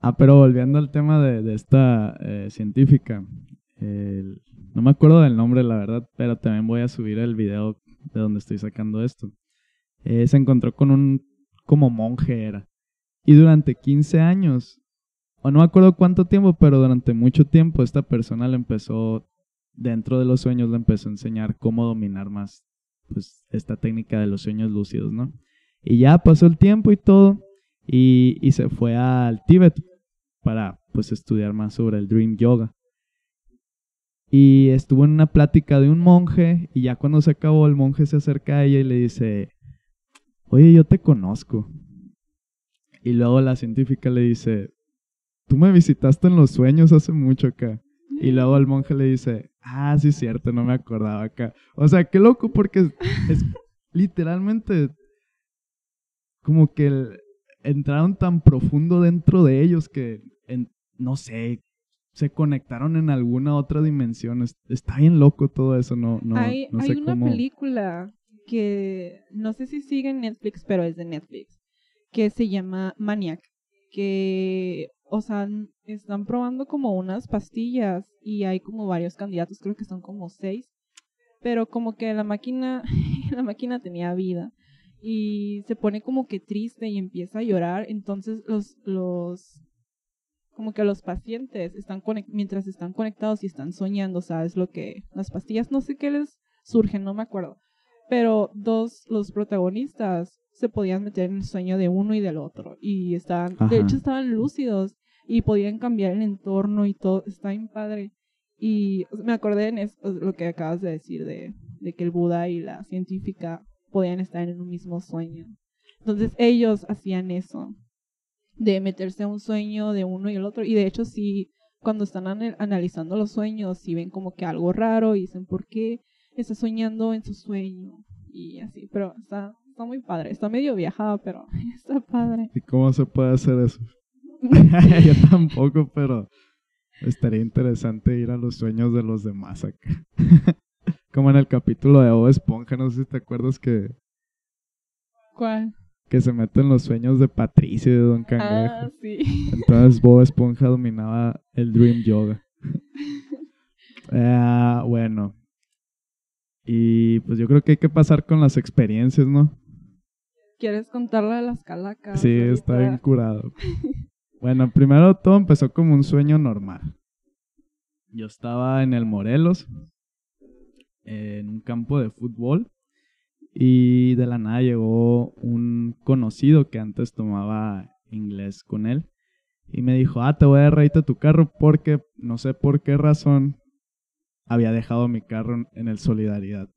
Ah, pero volviendo al tema de, esta eh, científica, no me acuerdo del nombre, la verdad, pero también voy a subir el video de donde estoy sacando esto. Eh, se encontró con un como monje era. Y durante 15 años, o no me acuerdo cuánto tiempo, pero durante mucho tiempo esta persona le empezó, dentro de los sueños, le empezó a enseñar cómo dominar más pues, esta técnica de los sueños lúcidos, ¿no? Y ya pasó el tiempo y todo, y, y se fue al Tíbet para pues estudiar más sobre el Dream Yoga. Y estuvo en una plática de un monje y ya cuando se acabó el monje se acerca a ella y le dice, oye, yo te conozco. Y luego la científica le dice, tú me visitaste en los sueños hace mucho acá. Y luego el monje le dice, ah, sí es cierto, no me acordaba acá. O sea, qué loco porque es, literalmente como que entraron tan profundo dentro de ellos que no sé, se conectaron en alguna otra dimensión. Está bien loco todo eso, no, no, hay, no hay una película que no sé si sigue en Netflix, pero es de Netflix, que se llama Maniac, que, o sea, están probando como unas pastillas y hay como varios candidatos, creo que son como seis, pero como que la máquina, la máquina tenía vida y se pone como que triste y empieza a llorar, entonces los, los como que los pacientes están mientras están conectados y están soñando, ¿sabes? Lo que las pastillas, no sé qué les surgen, no me acuerdo. Pero dos, los protagonistas se podían meter en el sueño de uno y del otro. Y estaban, de hecho estaban lúcidos. Y podían cambiar el entorno y todo, está bien padre. Y me acordé en eso, lo que acabas de decir de, de que el Buda y la científica podían estar en un mismo sueño. Entonces ellos hacían eso, de meterse a un sueño de uno y el otro. Y de hecho sí, cuando están analizando los sueños, sí ven como que algo raro y dicen, ¿por qué está soñando en su sueño? Y así, pero está, está muy padre. Está medio viajado, pero está padre. ¿Y cómo se puede hacer eso? Yo tampoco, pero estaría interesante ir a los sueños de los demás acá. Como en el capítulo de Bob Esponja, no sé si te acuerdas que... ¿Cuál? Que se meten los sueños de Patricia y de Don Cangrejo. Ah, sí. Entonces Bob Esponja dominaba el Dream Yoga. Ah, bueno. Y pues yo creo que hay que pasar con las experiencias, ¿no? ¿Quieres contarla de las calacas? Sí, está bien curado. Bueno, primero todo empezó como un sueño normal. Yo estaba en el Morelos, en un campo de fútbol, y de la nada llegó un conocido que antes tomaba inglés con él. Y me dijo, ah, te voy a dar a tu carro porque no sé por qué razón había dejado mi carro en el Solidaridad.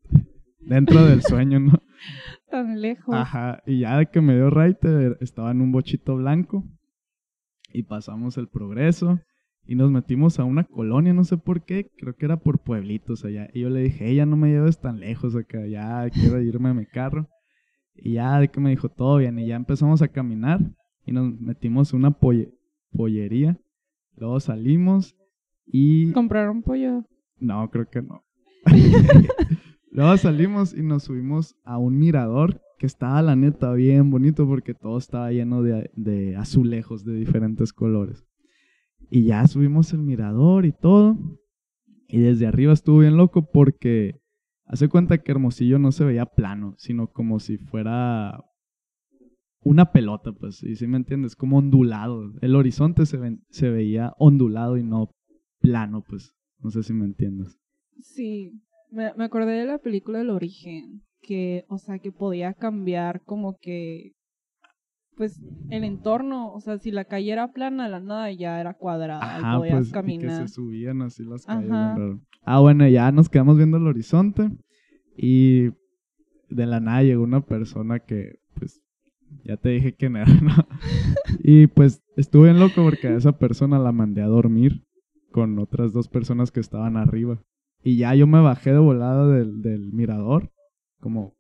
Dentro del sueño, ¿no? Tan lejos. Ajá, y ya que me dio Raite, estaba en un bochito blanco y pasamos el progreso y nos metimos a una colonia, no sé por qué, creo que era por pueblitos allá. Y yo le dije, ella no me lleves tan lejos acá, ya quiero irme a mi carro. Y ya de que me dijo, todo bien, y ya empezamos a caminar y nos metimos a una pollería. Luego salimos y... ¿Compraron pollo? No, creo que no. Luego salimos y nos subimos a un mirador que estaba, la neta, bien bonito porque todo estaba lleno de, azulejos de diferentes colores. Y ya subimos el mirador y todo. Y desde arriba estuvo bien loco porque hace cuenta que Hermosillo no se veía plano, sino como si fuera una pelota, pues, y si me entiendes, como ondulado. El horizonte se, se veía ondulado y no plano, pues. No sé si me entiendes. Sí, me, me acordé de la película El Origen, que, o sea, que podía cambiar como que, pues, el entorno, o sea, si la calle era plana, la nada ya era cuadrada, y podías pues, caminar. Y que se subían así las calles. Ah, bueno, ya nos quedamos viendo el horizonte y de la nada llegó una persona que, pues, ya te dije quién era, ¿no? y pues estuve en loco porque a esa persona la mandé a dormir con otras dos personas que estaban arriba. Y ya yo me bajé de volada del, del mirador, como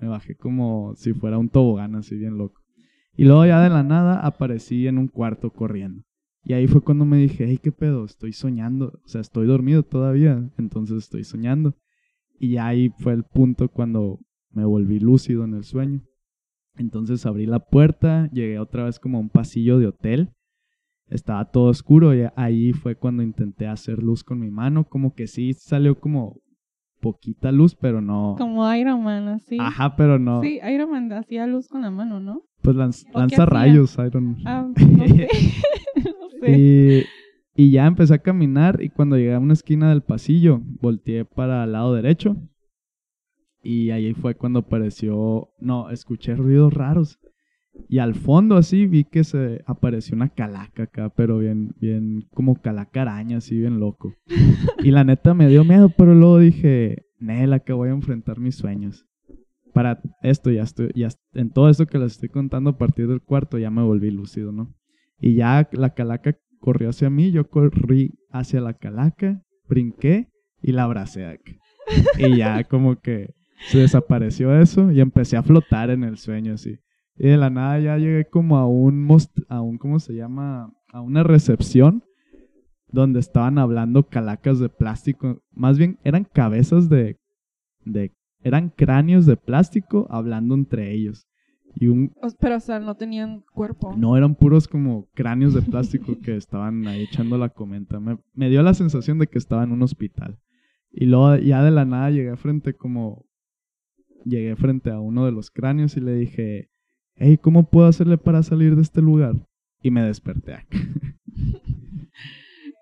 me bajé como si fuera un tobogán así bien loco. Y luego ya de la nada aparecí en un cuarto corriendo. Y ahí fue cuando me dije, hey, ¿qué pedo? Estoy soñando. O sea, estoy dormido todavía, entonces estoy soñando. Y ahí fue el punto cuando me volví lúcido en el sueño. Entonces abrí la puerta, llegué otra vez como a un pasillo de hotel estaba todo oscuro y ahí fue cuando intenté hacer luz con mi mano, como que sí salió como poquita luz, pero no. Como Iron Man, así. Ajá, pero no. Sí, Iron Man hacía luz con la mano, ¿no? Pues lanza rayos, Iron Man. Ah, no sé. Y, y ya empecé a caminar y cuando llegué a una esquina del pasillo, volteé para el lado derecho. Y ahí fue cuando apareció, no, escuché ruidos raros. Y al fondo así vi que se apareció una calaca acá, pero bien, bien como calaca araña, así bien loco. Y la neta me dio miedo, pero luego dije, Nela, que voy a enfrentar mis sueños. Para esto ya estoy, ya en todo esto que les estoy contando a partir del cuarto ya me volví lúcido, ¿no? Y ya la calaca corrió hacia mí, yo corrí hacia la calaca, brinqué y la abracé acá. Y ya como que se desapareció eso y empecé a flotar en el sueño así. Y de la nada ya llegué como a un, a un, ¿cómo se llama? A una recepción donde estaban hablando calacas de plástico. Más bien eran cabezas de, de eran cráneos de plástico hablando entre ellos. Y un, Pero, o sea, no tenían cuerpo. No, eran puros como cráneos de plástico que estaban ahí echando la comenta. Me, me, dio la sensación de que estaba en un hospital. Y luego ya de la nada llegué frente como... Llegué frente a uno de los cráneos y le dije, hey, ¿cómo puedo hacerle para salir de este lugar? Y me desperté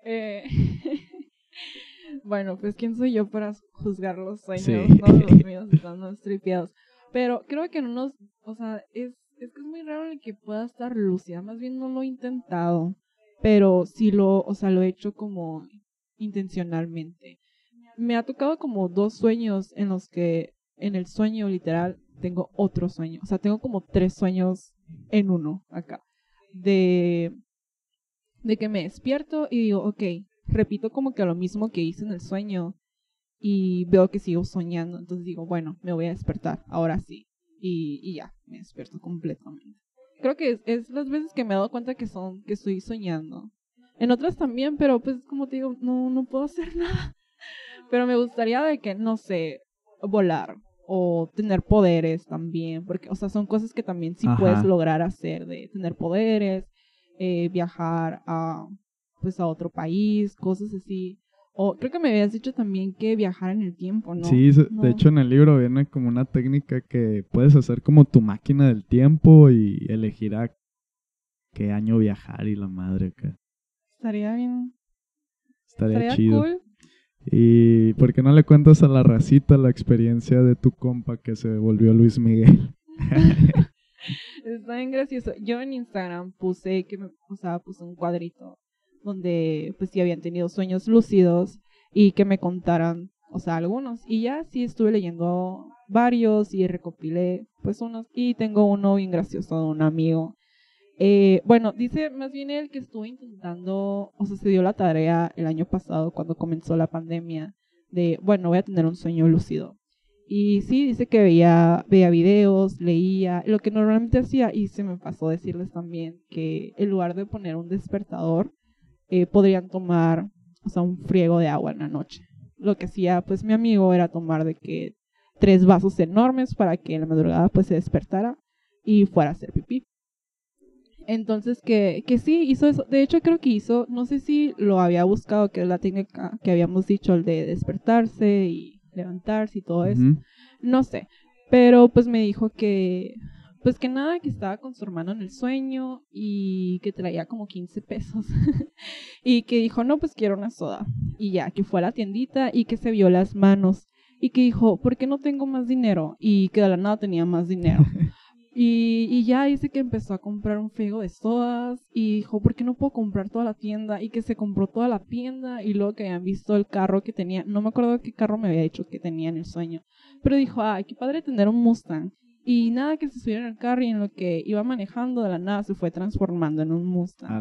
eh, bueno, pues quién soy yo para juzgar los sueños, todos los míos están estripiados. Pero creo que no nos, o sea, es, es que es muy raro el que pueda estar lúcida, más bien no lo he intentado. pero sí lo, o sea, lo he hecho como intencionalmente. Me ha tocado como dos sueños en los que en el sueño literal tengo otro sueño. O sea, tengo como tres sueños en uno acá. De, de que me despierto y digo, ok, repito como que lo mismo que hice en el sueño y veo que sigo soñando. Entonces digo, bueno, me voy a despertar, ahora sí. Y, y ya, me despierto completamente. Creo que es, las veces que me he dado cuenta que son, que estoy soñando. En otras también, pero pues como te digo, no, no puedo hacer nada. Pero me gustaría de que, no sé, volar o tener poderes también, porque, o sea, son cosas que también sí puedes lograr hacer, de tener poderes, eh, viajar a, pues, a otro país, cosas así. O creo que me habías dicho también que viajar en el tiempo, ¿no? Sí, de hecho en el libro viene como una técnica que puedes hacer como tu máquina del tiempo y elegir a qué año viajar y la madre acá. Estaría bien. Estaría, chido. Cool. ¿Y por qué no le cuentas a la racita la experiencia de tu compa que se volvió Luis Miguel? Está bien gracioso. Yo en Instagram puse que me, o sea, puse un cuadrito donde pues sí habían tenido sueños lúcidos y que me contaran, o sea, algunos. Y ya sí estuve leyendo varios y recopilé pues unos y tengo uno bien gracioso de un amigo eh, bueno, dice más bien él que estuvo intentando, o sea, se dio la tarea el año pasado cuando comenzó la pandemia de, bueno, voy a tener un sueño lúcido. Y sí, dice que veía, veía videos, leía, lo que normalmente hacía, y se me pasó decirles también que en lugar de poner un despertador, eh, podrían tomar, o sea, un friego de agua en la noche. Lo que hacía, pues, mi amigo era tomar de que tres vasos enormes para que en la madrugada, pues, se despertara y fuera a hacer pipí. Entonces, que, que sí, hizo eso. De hecho, creo que hizo, no sé si lo había buscado, que es la técnica que habíamos dicho, el de despertarse y levantarse y todo eso. No sé. Pero pues me dijo que, pues que nada, que estaba con su hermano en el sueño y que traía como 15 pesos. y que dijo, no, pues quiero una soda. Y ya, que fue a la tiendita y que se vio las manos. Y que dijo, ¿por qué no tengo más dinero? Y que de la nada tenía más dinero. Y, y, ya dice que empezó a comprar un fego de sodas y dijo, ¿por qué no puedo comprar toda la tienda? Y que se compró toda la tienda y luego que habían visto el carro que tenía, no me acuerdo qué carro me había dicho que tenía en el sueño, pero dijo, ay, qué padre tener un Mustang. Y nada que se subiera en el carro y en lo que iba manejando de la nada se fue transformando en un Mustang.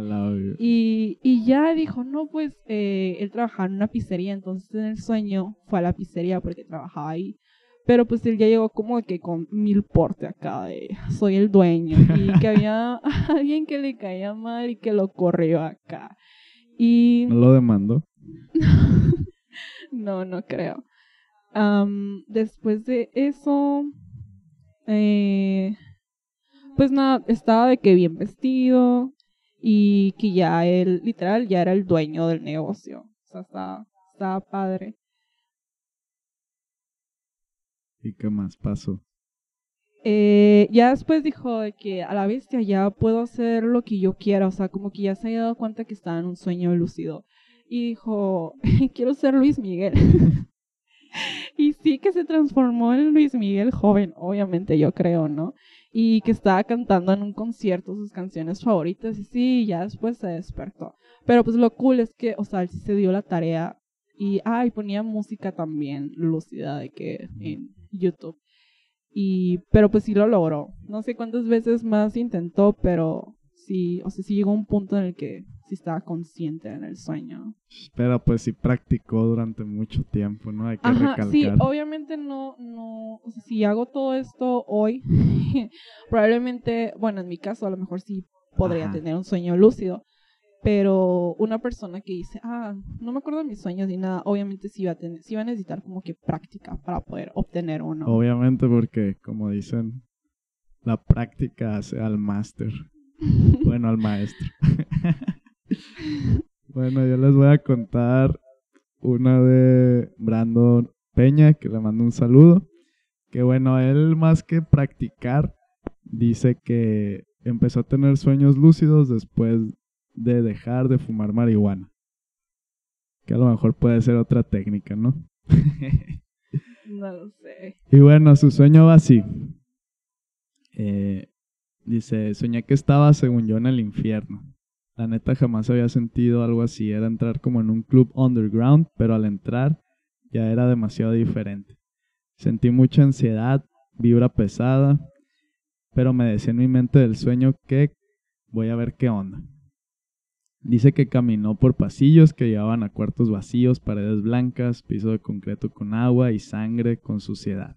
Y, y ya dijo, no, pues eh, él trabajaba en una pizzería, entonces en el sueño fue a la pizzería porque trabajaba ahí. Pero pues él ya llegó como que con mil porte acá de soy el dueño y que había alguien que le caía mal y que lo corrió acá. Y... ¿No lo demandó? no, no creo. después de eso, eh, pues nada, estaba de que bien vestido y que ya él, literal, ya era el dueño del negocio. O sea, estaba, estaba padre. ¿Y qué más pasó? Eh, ya después dijo que a la bestia ya puedo hacer lo que yo quiera, o sea, como que ya se había dado cuenta que estaba en un sueño lúcido. Y dijo, quiero ser Luis Miguel. y sí que se transformó en Luis Miguel joven, obviamente yo creo, ¿no? Y que estaba cantando en un concierto sus canciones favoritas y sí, ya después se despertó. Pero pues lo cool es que, o sea, él sí se dio la tarea y, ay, ponía música también lúcida de que en YouTube. Y, pero pues sí lo logró. No sé cuántas veces más intentó, pero sí, o sea, sí llegó a un punto en el que sí estaba consciente en el sueño. Pero pues sí practicó durante mucho tiempo, ¿no? Hay que Ajá, Sí, obviamente no, no, o sea, si hago todo esto hoy, probablemente, bueno, en mi caso a lo mejor sí podría tener un sueño lúcido, pero una persona que dice, ah, no me acuerdo de mis sueños ni nada, obviamente sí va a, tener, sí va a necesitar como que práctica para poder obtener uno. Obviamente porque, como dicen, la práctica hace al máster. bueno, al maestro. bueno, yo les voy a contar una de Brandon Peña, que le mando un saludo. Que bueno, él más que practicar, dice que empezó a tener sueños lúcidos después de dejar de fumar marihuana. Que a lo mejor puede ser otra técnica, ¿no? no lo sé. Y bueno, su sueño va así. Eh, dice, soñé que estaba, según yo, en el infierno. La neta jamás había sentido algo así. Era entrar como en un club underground, pero al entrar ya era demasiado diferente. Sentí mucha ansiedad, vibra pesada, pero me decía en mi mente del sueño que voy a ver qué onda. Dice que caminó por pasillos que llevaban a cuartos vacíos, paredes blancas, piso de concreto con agua y sangre con suciedad.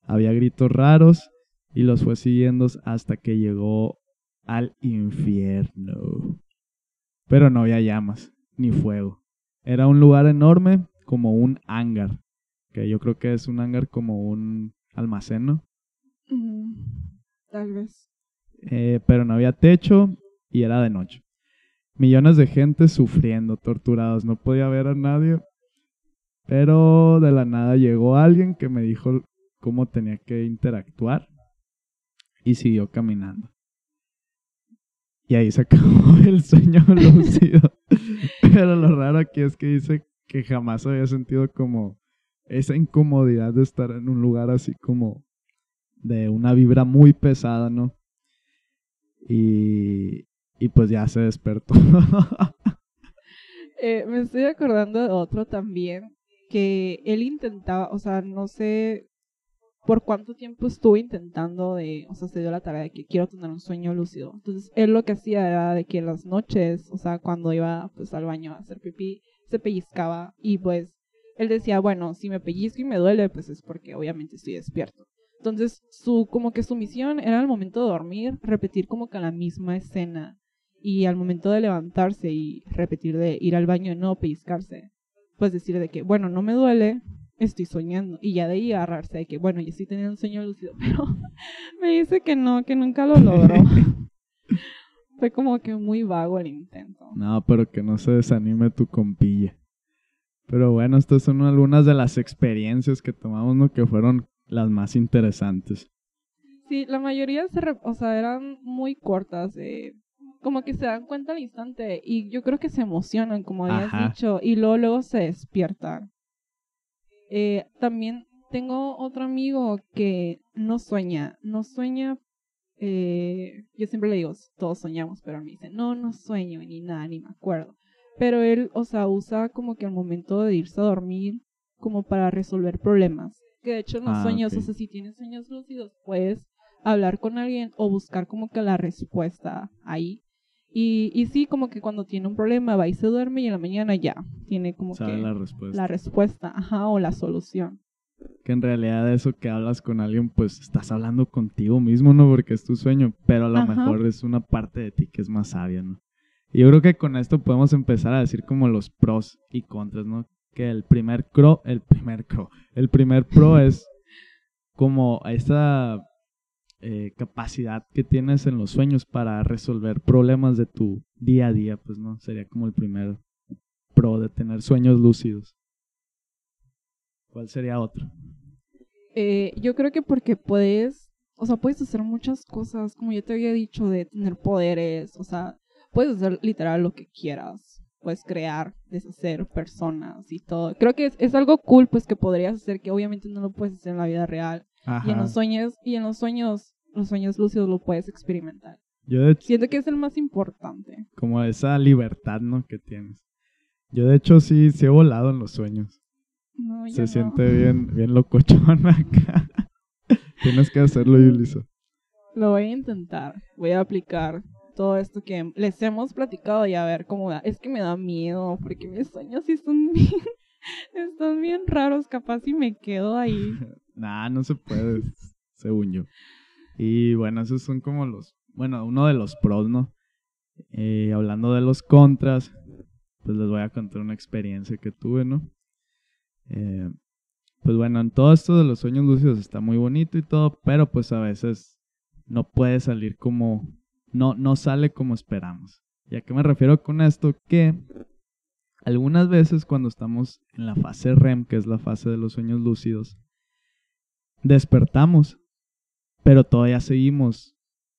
Había gritos raros y los fue siguiendo hasta que llegó al infierno. Pero no había llamas ni fuego. Era un lugar enorme como un hangar, que yo creo que es un hangar como un almacén, ¿no? Mm, tal vez. Eh, pero no había techo y era de noche. Millones de gente sufriendo, torturados. No podía ver a nadie. Pero de la nada llegó alguien que me dijo cómo tenía que interactuar. Y siguió caminando. Y ahí se acabó el sueño lúcido. Pero lo raro aquí es que dice que jamás había sentido como esa incomodidad de estar en un lugar así como de una vibra muy pesada, ¿no? Y, y pues ya se despertó. eh, me estoy acordando de otro también, que él intentaba, o sea, no sé por cuánto tiempo estuvo intentando de, o sea, se dio la tarea de que quiero tener un sueño lúcido. Entonces, él lo que hacía era de que en las noches, o sea, cuando iba pues al baño a hacer pipí, se pellizcaba y pues él decía, bueno, si me pellizco y me duele, pues es porque obviamente estoy despierto. Entonces, su como que su misión era al momento de dormir repetir como que la misma escena y al momento de levantarse y repetir de ir al baño y no pellizcarse, pues decir de que, bueno, no me duele, estoy soñando. Y ya de ahí agarrarse de que, bueno, yo estoy teniendo un sueño lúcido, pero me dice que no, que nunca lo logró. Fue como que muy vago el intento. No, pero que no se desanime tu compilla. Pero bueno, estas son algunas de las experiencias que tomamos, ¿no? Que fueron las más interesantes. Sí, la mayoría se o sea, eran muy cortas. de como que se dan cuenta al instante y yo creo que se emocionan, como habías dicho, y luego, luego se despiertan. Eh, también tengo otro amigo que no sueña, no sueña, eh, yo siempre le digo, todos soñamos, pero me dice, no, no sueño ni nada, ni me acuerdo. Pero él, o sea, usa como que al momento de irse a dormir como para resolver problemas. Que de hecho en los ah, sueños, o sea, si tienes sueños lúcidos, puedes hablar con alguien o buscar como que la respuesta ahí. Y, y sí, como que cuando tiene un problema va y se duerme y en la mañana ya tiene como que la respuesta. la respuesta, ajá, o la solución. Que en realidad eso que hablas con alguien, pues estás hablando contigo mismo, ¿no? Porque es tu sueño, pero a lo mejor es una parte de ti que es más sabia, ¿no? Y yo creo que con esto podemos empezar a decir como los pros y contras, ¿no? Que el primer pro, el primer pro, el primer pro es como esa eh, capacidad que tienes en los sueños para resolver problemas de tu día a día, pues no, sería como el primer pro de tener sueños lúcidos. ¿Cuál sería otro? Eh, yo creo que porque puedes, o sea, puedes hacer muchas cosas, como ya te había dicho, de tener poderes, o sea, puedes hacer literal lo que quieras, puedes crear, deshacer personas y todo. Creo que es, es algo cool, pues que podrías hacer que obviamente no lo puedes hacer en la vida real y en los sueños, y en los sueños, los sueños lúcidos lo puedes experimentar. Yo Siento que es el más importante. Como esa libertad, ¿no? Que tienes. Yo de hecho sí, sí he volado en los sueños. Se siente bien, bien locochón acá. Tienes que hacerlo, Yulisa. Lo voy a intentar. Voy a aplicar todo esto que les hemos platicado y a ver cómo da. Es que me da miedo porque mis sueños sí son bien, están bien raros. Capaz si me quedo ahí. Nah, no se puede, según yo. Y bueno, esos son como los, bueno, uno de los pros, ¿no? Eh, hablando de los contras, pues les voy a contar una experiencia que tuve, ¿no? Eh, pues bueno, en todo esto de los sueños lúcidos está muy bonito y todo, pero pues a veces no puede salir como, no, no sale como esperamos. ¿Y a qué me refiero con esto? Que algunas veces cuando estamos en la fase REM, que es la fase de los sueños lúcidos, despertamos, pero todavía seguimos,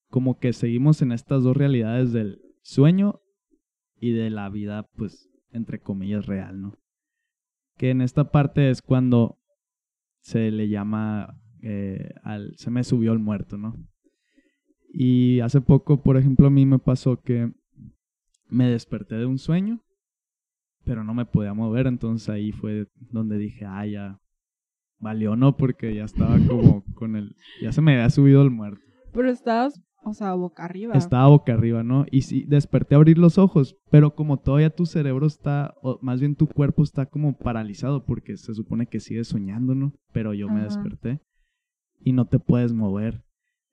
como que seguimos en estas dos realidades del sueño y de la vida, pues, entre comillas, real, ¿no? Que en esta parte es cuando se le llama, eh, al, se me subió el muerto, ¿no? Y hace poco, por ejemplo, a mí me pasó que me desperté de un sueño, pero no me podía mover, entonces ahí fue donde dije, ah, ya valió, ¿no? Porque ya estaba como con el, ya se me había subido el muerto. Pero estabas, o sea, boca arriba. Estaba boca arriba, ¿no? Y sí, desperté a abrir los ojos, pero como todavía tu cerebro está, o más bien tu cuerpo está como paralizado porque se supone que sigues soñando, ¿no? Pero yo me desperté y no te puedes mover.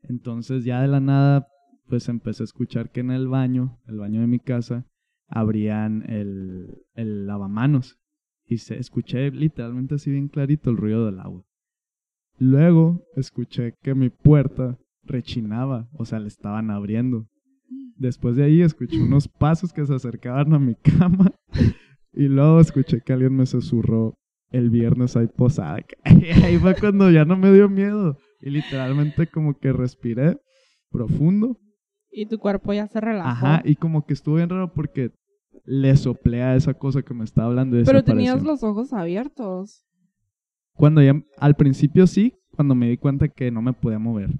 Entonces ya de la nada, pues empecé a escuchar que en el baño, el baño de mi casa, abrían el, el lavamanos. Y se escuché literalmente así bien clarito el ruido del agua. Luego escuché que mi puerta rechinaba, o sea, le estaban abriendo. Después de ahí escuché unos pasos que se acercaban a mi cama. Y luego escuché que alguien me susurró, el viernes hay posada. Y ahí fue cuando ya no me dio miedo. Y literalmente como que respiré profundo. Y tu cuerpo ya se relajó. Ajá, y como que estuvo bien raro porque le soplé a esa cosa que me estaba hablando y Pero tenías los ojos abiertos. Cuando ya, al principio sí, cuando me di cuenta que no me podía mover.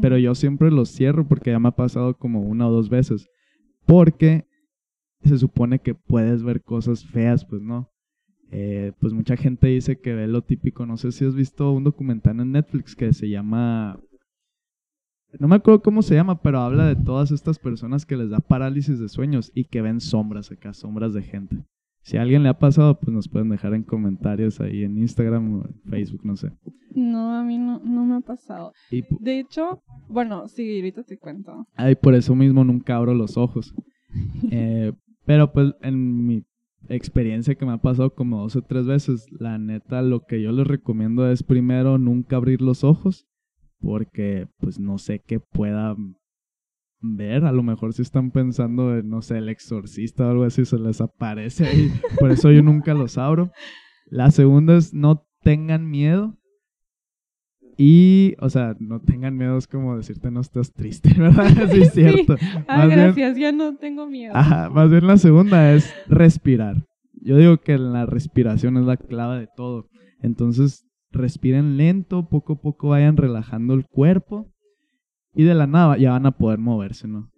Pero yo siempre los cierro porque ya me ha pasado como una o dos veces. Porque se supone que puedes ver cosas feas, pues no. Eh, pues mucha gente dice que ve lo típico. No sé si has visto un documental en Netflix que se llama... No me acuerdo cómo se llama, pero habla de todas estas personas que les da parálisis de sueños y que ven sombras acá, sombras de gente. Si a alguien le ha pasado, pues nos pueden dejar en comentarios ahí en Instagram o en Facebook, no sé. No, a mí no, no me ha pasado. Y De hecho, bueno, sí, ahorita te cuento. Ay, por eso mismo nunca abro los ojos. Eh, pero pues en mi experiencia que me ha pasado como dos o tres veces, la neta lo que yo les recomiendo es primero nunca abrir los ojos porque pues no sé qué pueda ver, a lo mejor si están pensando en, no sé, el exorcista o algo así, se les aparece ahí, por eso yo nunca los abro. La segunda es no tengan miedo. Y, o sea, no tengan miedo es como decirte no estás triste, ¿verdad? Sí, es cierto. Ah, Más bien- gracias, ya no tengo miedo. Ajá, más bien la segunda es respirar. Yo digo que la respiración es la clave de todo. Entonces, respiren lento, poco a poco vayan relajando el cuerpo y de la nada ya van a poder moverse, ¿no?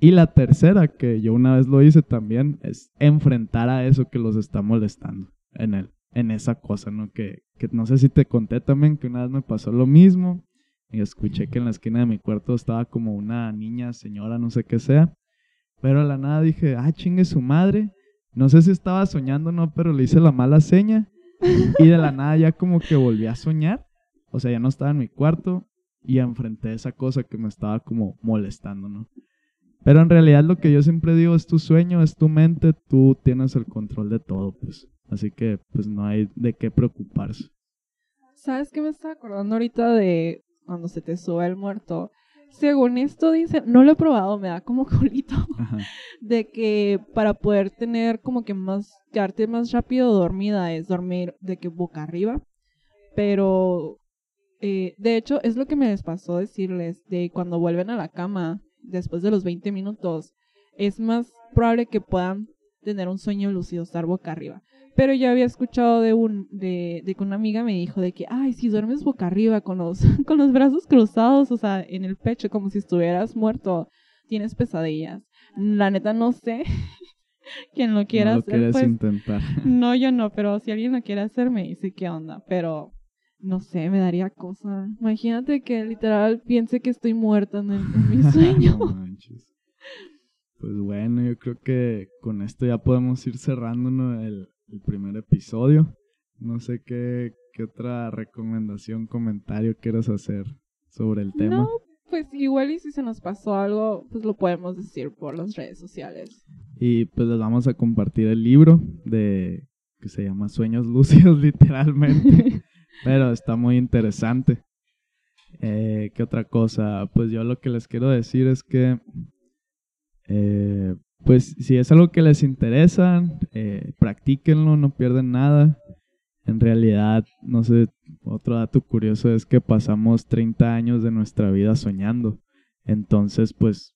Y la tercera, que yo una vez lo hice también, es enfrentar a eso que los está molestando en él, en esa cosa, ¿no? Que, que no sé si te conté también que una vez me pasó lo mismo y escuché que en la esquina de mi cuarto estaba como una niña, señora, no sé qué sea. Pero a la nada dije, ah, chingue su madre. No sé si estaba soñando o no, pero le hice la mala seña. Y de la nada ya como que volví a soñar. O sea, ya no estaba en mi cuarto y enfrenté esa cosa que me estaba como molestando, ¿no? Pero en realidad lo que yo siempre digo es tu sueño, es tu mente, tú tienes el control de todo, pues. Así que pues no hay de qué preocuparse. ¿Sabes qué me estaba acordando ahorita de cuando se te sube el muerto? Según esto dice, no lo he probado, me da como culito, Ajá. de que para poder tener como que más, quedarte más rápido dormida es dormir de que boca arriba. Pero, eh, de hecho, es lo que me les pasó decirles, de cuando vuelven a la cama, después de los 20 minutos, es más probable que puedan tener un sueño lúcido, estar boca arriba. Pero yo había escuchado de un de, de que una amiga me dijo de que, ay, si duermes boca arriba con los, con los brazos cruzados, o sea, en el pecho, como si estuvieras muerto, tienes pesadillas. La neta no sé. Quien lo quiera no lo hacer, quieres pues, intentar. no, yo no, pero si alguien lo quiere hacer, me dice qué onda. Pero, no sé, me daría cosa. Imagínate que literal piense que estoy muerta en, el- en mi sueño. No manches. Pues bueno, yo creo que con esto ya podemos ir cerrando el, el primer episodio. No sé qué, qué otra recomendación, comentario quieras hacer sobre el tema. No, pues igual y si se nos pasó algo, pues lo podemos decir por las redes sociales. Y pues les vamos a compartir el libro de que se llama Sueños Lúcidos, literalmente. Pero está muy interesante. Eh, ¿Qué otra cosa? Pues yo lo que les quiero decir es que, eh, pues si es algo que les interesa, eh, practíquenlo, no pierden nada. En realidad, no sé, otro dato curioso es que pasamos 30 años de nuestra vida soñando. Entonces, pues,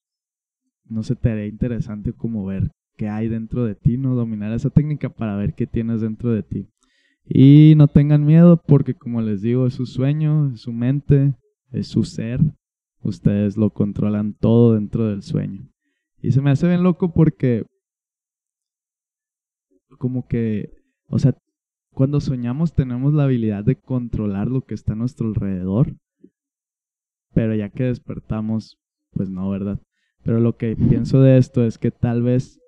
no se te hará interesante como ver qué hay dentro de ti, ¿no? Dominar esa técnica para ver qué tienes dentro de ti. Y no tengan miedo porque como les digo, es su sueño, es su mente, es su ser. Ustedes lo controlan todo dentro del sueño. Y se me hace bien loco porque como que, o sea, cuando soñamos tenemos la habilidad de controlar lo que está a nuestro alrededor, pero ya que despertamos, pues no, ¿verdad? Pero lo que pienso de esto es que tal vez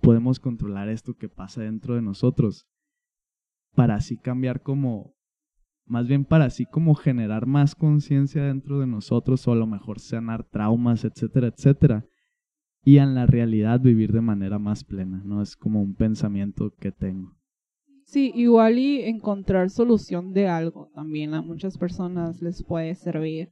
podemos controlar esto que pasa dentro de nosotros para así cambiar como, más bien para así como generar más conciencia dentro de nosotros o a lo mejor sanar traumas, etcétera, etcétera. Y en la realidad vivir de manera más plena, ¿no? Es como un pensamiento que tengo. Sí, igual y encontrar solución de algo también a muchas personas les puede servir.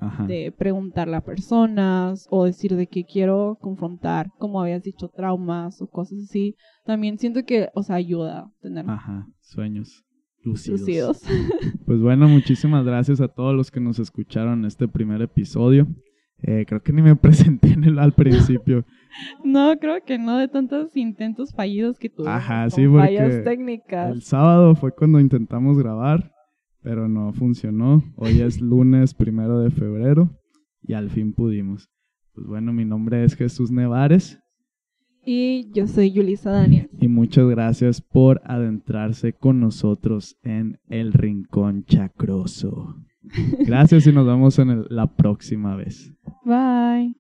Ajá. De preguntarle a personas o decir de que quiero confrontar, como habías dicho, traumas o cosas así. También siento que, o sea, ayuda a tener Ajá, sueños lúcidos. lucidos. Pues bueno, muchísimas gracias a todos los que nos escucharon en este primer episodio. Eh, creo que ni me presenté en el, al principio. No, creo que no, de tantos intentos fallidos que tuvimos. Ajá, sí, porque fallas técnicas. El sábado fue cuando intentamos grabar, pero no funcionó. Hoy es lunes primero de febrero y al fin pudimos. Pues bueno, mi nombre es Jesús Nevares Y yo soy Yulisa Daniel. y muchas gracias por adentrarse con nosotros en el Rincón Chacroso. Gracias y nos vemos en el- la próxima vez. Bye.